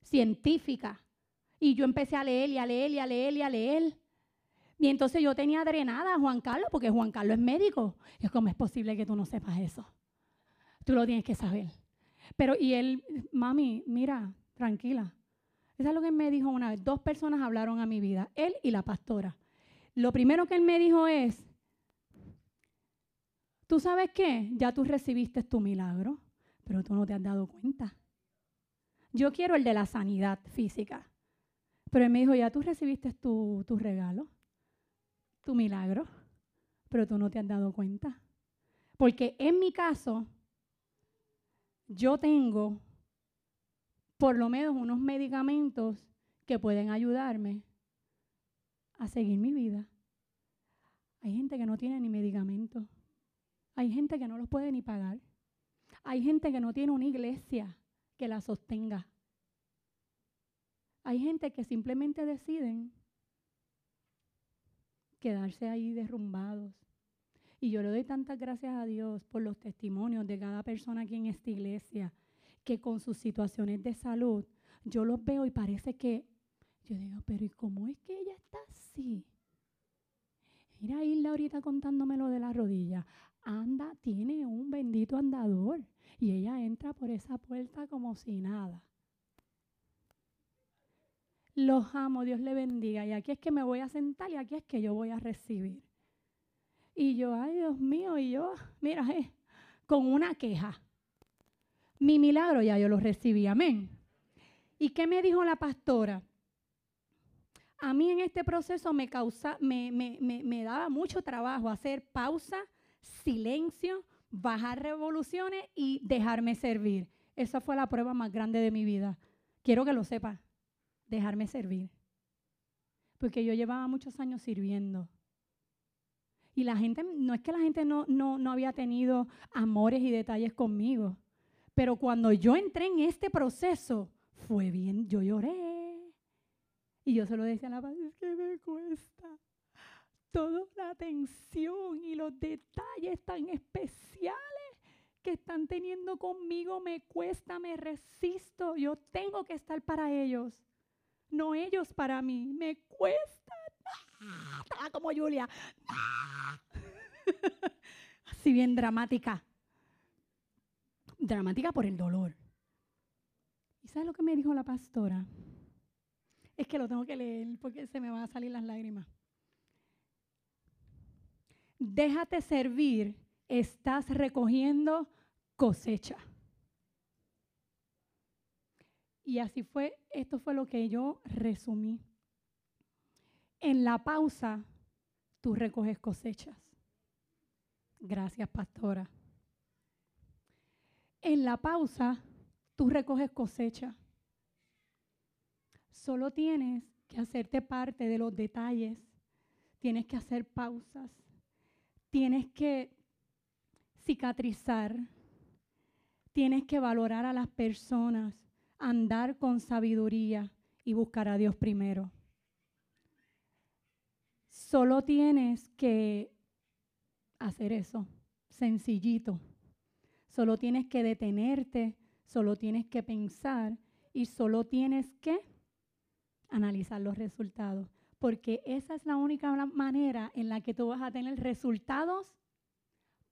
científica. Y yo empecé a leer y a leer y a leer y a leer. Y entonces yo tenía drenada a Juan Carlos, porque Juan Carlos es médico. Es como es posible que tú no sepas eso. Tú lo tienes que saber. Pero, y él, mami, mira, tranquila. Eso es lo que él me dijo una vez. Dos personas hablaron a mi vida, él y la pastora. Lo primero que él me dijo es, ¿tú sabes qué? Ya tú recibiste tu milagro, pero tú no te has dado cuenta. Yo quiero el de la sanidad física. Pero él me dijo, ya tú recibiste tu, tu regalo, tu milagro, pero tú no te has dado cuenta. Porque en mi caso, yo tengo por lo menos unos medicamentos que pueden ayudarme a seguir mi vida. Hay gente que no tiene ni medicamentos. Hay gente que no los puede ni pagar. Hay gente que no tiene una iglesia que la sostenga. Hay gente que simplemente deciden quedarse ahí derrumbados. Y yo le doy tantas gracias a Dios por los testimonios de cada persona aquí en esta iglesia, que con sus situaciones de salud, yo los veo y parece que, yo digo, pero ¿y cómo es que ella está así? Mira Isla ahorita contándome lo de la rodilla. Anda, tiene un bendito andador. Y ella entra por esa puerta como si nada. Los amo, Dios le bendiga. Y aquí es que me voy a sentar y aquí es que yo voy a recibir. Y yo, ay Dios mío, y yo, mira, eh, con una queja. Mi milagro ya yo lo recibí, amén. ¿Y qué me dijo la pastora? A mí en este proceso me, causa, me, me, me daba mucho trabajo hacer pausa, silencio, bajar revoluciones y dejarme servir. Esa fue la prueba más grande de mi vida. Quiero que lo sepa, dejarme servir. Porque yo llevaba muchos años sirviendo. Y la gente, no es que la gente no, no, no había tenido amores y detalles conmigo, pero cuando yo entré en este proceso, fue bien, yo lloré. Y yo se lo decía a la paz, es que me cuesta toda la atención y los detalles tan especiales que están teniendo conmigo me cuesta, me resisto. Yo tengo que estar para ellos, no ellos para mí. Me cuesta. Estaba como Julia. [LAUGHS] Así bien dramática. Dramática por el dolor. ¿Y sabes lo que me dijo la pastora? Es que lo tengo que leer porque se me van a salir las lágrimas déjate servir, estás recogiendo cosecha. Y así fue, esto fue lo que yo resumí. En la pausa, tú recoges cosechas. Gracias, pastora. En la pausa, tú recoges cosecha. Solo tienes que hacerte parte de los detalles. Tienes que hacer pausas tienes que cicatrizar, tienes que valorar a las personas, andar con sabiduría y buscar a Dios primero. Solo tienes que hacer eso, sencillito. Solo tienes que detenerte, solo tienes que pensar y solo tienes que analizar los resultados. Porque esa es la única manera en la que tú vas a tener resultados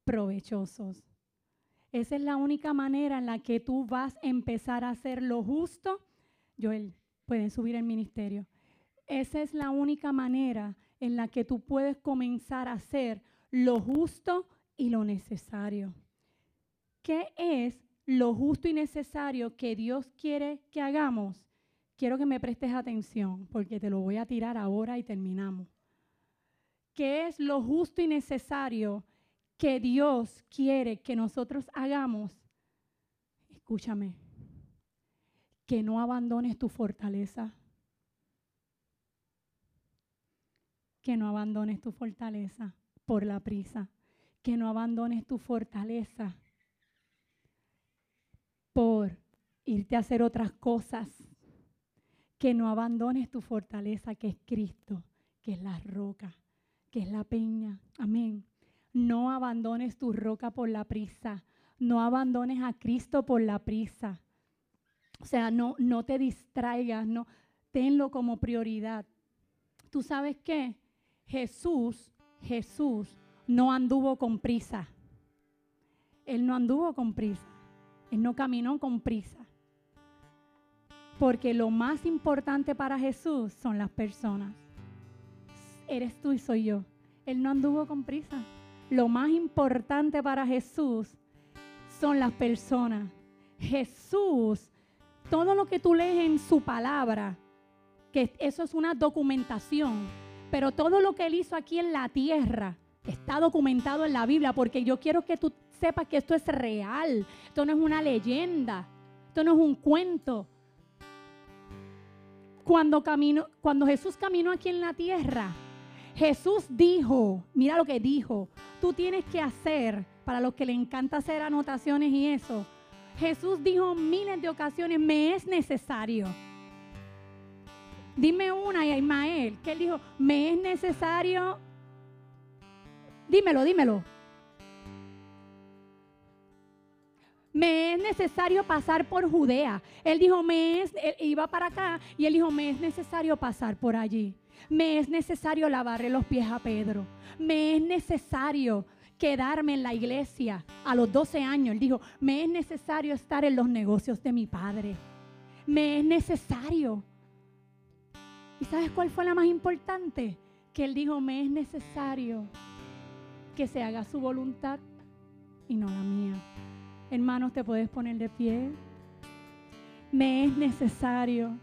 provechosos. Esa es la única manera en la que tú vas a empezar a hacer lo justo. Joel, pueden subir el ministerio. Esa es la única manera en la que tú puedes comenzar a hacer lo justo y lo necesario. ¿Qué es lo justo y necesario que Dios quiere que hagamos? Quiero que me prestes atención porque te lo voy a tirar ahora y terminamos. ¿Qué es lo justo y necesario que Dios quiere que nosotros hagamos? Escúchame, que no abandones tu fortaleza. Que no abandones tu fortaleza por la prisa. Que no abandones tu fortaleza por irte a hacer otras cosas. Que no abandones tu fortaleza que es Cristo, que es la roca, que es la peña. Amén. No abandones tu roca por la prisa. No abandones a Cristo por la prisa. O sea, no, no te distraigas, no, tenlo como prioridad. ¿Tú sabes qué? Jesús Jesús no anduvo con prisa. Él no anduvo con prisa. Él no caminó con prisa. Porque lo más importante para Jesús son las personas. Eres tú y soy yo. Él no anduvo con prisa. Lo más importante para Jesús son las personas. Jesús, todo lo que tú lees en su palabra, que eso es una documentación pero todo lo que él hizo aquí en la tierra está documentado en la Biblia porque yo quiero que tú sepas que esto es real. Esto no es una leyenda. Esto no es un cuento. Cuando, cuando Jesús caminó aquí en la tierra, Jesús dijo, mira lo que dijo, tú tienes que hacer, para los que le encanta hacer anotaciones y eso, Jesús dijo miles de ocasiones, me es necesario Dime una y a Ismael, que él dijo, me es necesario, dímelo, dímelo. Me es necesario pasar por Judea. Él dijo, me es, él iba para acá y él dijo, me es necesario pasar por allí. Me es necesario lavarle los pies a Pedro. Me es necesario quedarme en la iglesia a los 12 años. Él dijo, me es necesario estar en los negocios de mi padre. Me es necesario. ¿Y sabes cuál fue la más importante? Que él dijo, me es necesario que se haga su voluntad y no la mía. Hermanos, te puedes poner de pie. Me es necesario,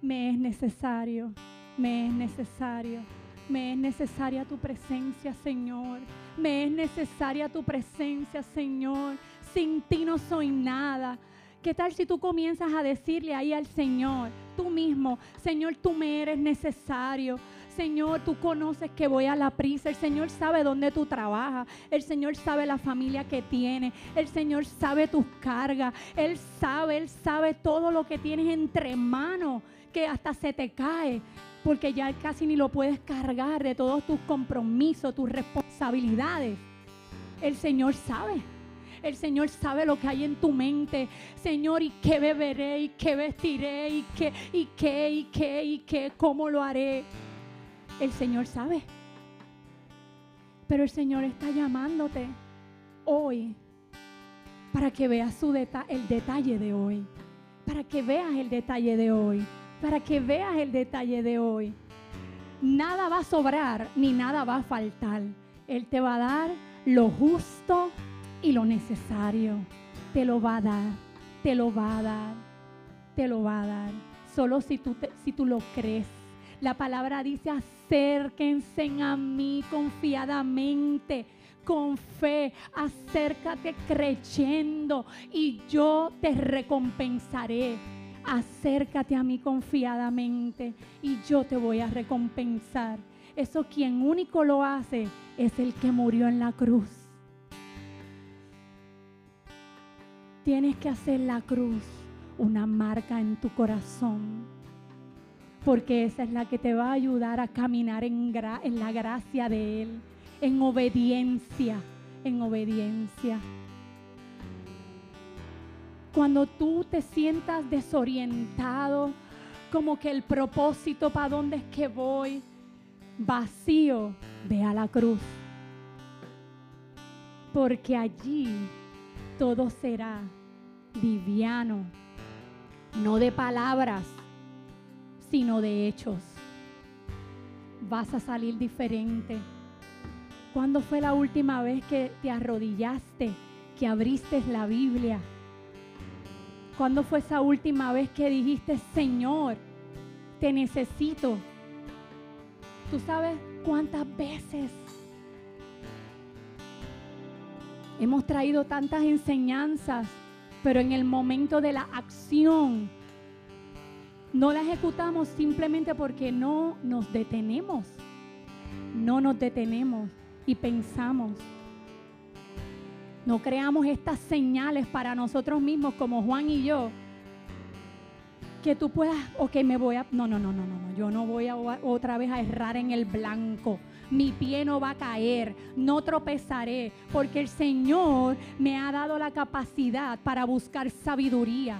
me es necesario, me es necesario, me es necesaria tu presencia, Señor. Me es necesaria tu presencia, Señor. Sin ti no soy nada. ¿Qué tal si tú comienzas a decirle ahí al Señor, tú mismo, Señor, tú me eres necesario? Señor, tú conoces que voy a la prisa. El Señor sabe dónde tú trabajas. El Señor sabe la familia que tienes. El Señor sabe tus cargas. Él sabe, Él sabe todo lo que tienes entre manos, que hasta se te cae, porque ya casi ni lo puedes cargar de todos tus compromisos, tus responsabilidades. El Señor sabe. El Señor sabe lo que hay en tu mente. Señor, ¿y qué beberé? ¿Y qué vestiré? ¿Y qué? ¿Y qué? ¿Y qué? ¿Y qué? ¿Cómo lo haré? El Señor sabe. Pero el Señor está llamándote hoy para que veas su el detalle de hoy. Para que veas el detalle de hoy. Para que veas el detalle de hoy. Nada va a sobrar ni nada va a faltar. Él te va a dar lo justo y lo necesario. Te lo va a dar, te lo va a dar, te lo va a dar. Solo si tú, si tú lo crees. La palabra dice, acérquense a mí confiadamente, con fe, acércate creyendo y yo te recompensaré. Acércate a mí confiadamente y yo te voy a recompensar. Eso quien único lo hace es el que murió en la cruz. Tienes que hacer la cruz una marca en tu corazón, porque esa es la que te va a ayudar a caminar en, en la gracia de Él, en obediencia, en obediencia. Cuando tú te sientas desorientado, como que el propósito, ¿para dónde es que voy? Vacío, ve a la cruz. Porque allí todo será liviano, no de palabras, sino de hechos. Vas a salir diferente. ¿Cuándo fue la última vez que te arrodillaste, que abriste la Biblia? ¿Cuándo fue esa última vez que dijiste, Señor, te necesito? ¿Tú sabes cuántas veces hemos traído tantas enseñanzas, pero en el momento de la acción no la ejecutamos simplemente porque no nos detenemos? No nos detenemos y pensamos, no creamos estas señales para nosotros mismos como Juan y yo. Que tú puedas, ok, me voy a... No, no, no, no, no, yo no voy a otra vez a errar en el blanco. Mi pie no va a caer, no tropezaré, porque el Señor me ha dado la capacidad para buscar sabiduría.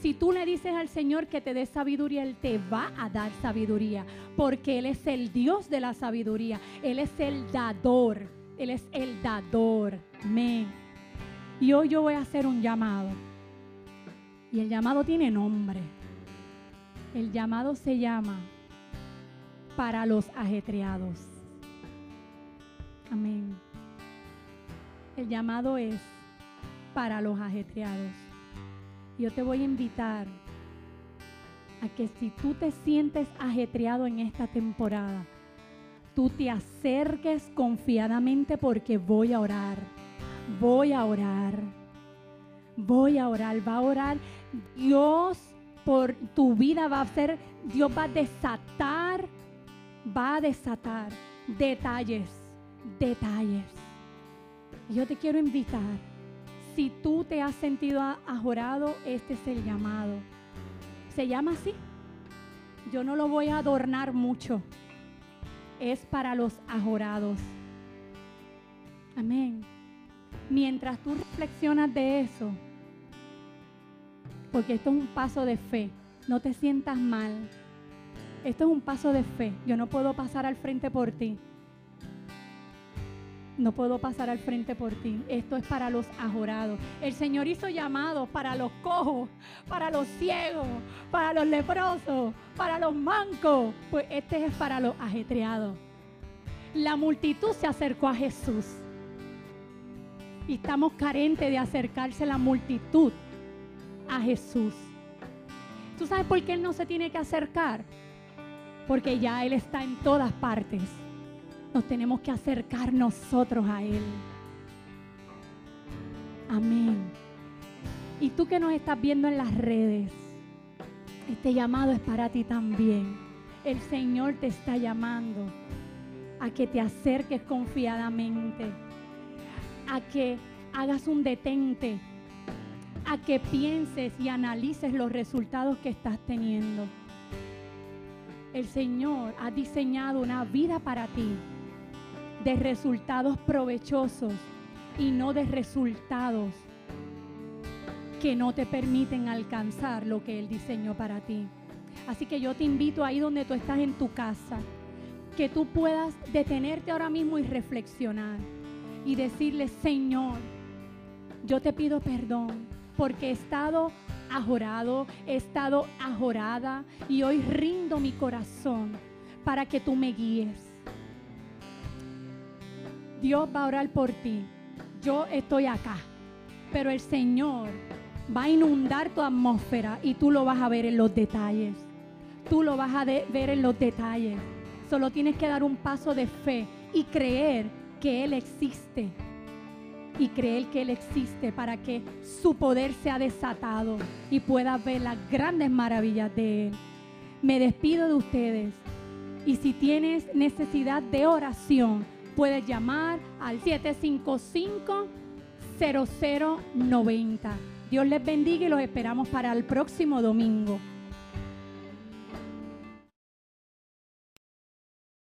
Si tú le dices al Señor que te dé sabiduría, Él te va a dar sabiduría, porque Él es el Dios de la sabiduría, Él es el dador. Él es el dador. Amén. Y hoy yo voy a hacer un llamado. Y el llamado tiene nombre. El llamado se llama para los ajetreados. Amén. El llamado es para los ajetreados. Yo te voy a invitar a que si tú te sientes ajetreado en esta temporada, tú te acerques confiadamente porque voy a orar. Voy a orar. Voy a orar. Va a orar. Dios por tu vida va a ser, Dios va a desatar, va a desatar detalles, detalles. Yo te quiero invitar. Si tú te has sentido ajorado, este es el llamado. ¿Se llama así? Yo no lo voy a adornar mucho es para los ajorados. Amén. Mientras tú reflexionas de eso, porque esto es un paso de fe, no te sientas mal. Esto es un paso de fe. Yo no puedo pasar al frente por ti. No puedo pasar al frente por ti. Esto es para los ajorados. El Señor hizo llamados para los cojos, para los ciegos, para los leprosos, para los mancos. Pues este es para los ajetreados. La multitud se acercó a Jesús. Estamos carentes de acercarse la multitud a Jesús. ¿Tú sabes por qué Él no se tiene que acercar? Porque ya Él está en todas partes nos tenemos que acercar nosotros a Él. Amén. Y tú que nos estás viendo en las redes, este llamado es para ti también. El Señor te está llamando a que te acerques confiadamente, a que hagas un detente, a que pienses y analices los resultados que estás teniendo. El Señor ha diseñado una vida para ti de resultados provechosos y no de resultados que no te permiten alcanzar lo que Él diseñó para ti. Así que yo te invito ahí donde tú estás en tu casa, que tú puedas detenerte ahora mismo y reflexionar y decirle, Señor, yo te pido perdón porque he estado ajorado, he estado ajorada y hoy rindo mi corazón para que tú me guíes. Dios va a orar por ti. Yo estoy acá. Pero el Señor va a inundar tu atmósfera y tú lo vas a ver en los detalles. Tú lo vas a ver en los detalles. Solo tienes que dar un paso de fe y creer que Él existe. Y creer que Él existe para que su poder sea desatado y puedas ver las grandes maravillas de Él. Me despido de ustedes. Y si tienes necesidad de oración, puedes llamar al 755-0090. Dios les bendiga y los esperamos para el próximo domingo.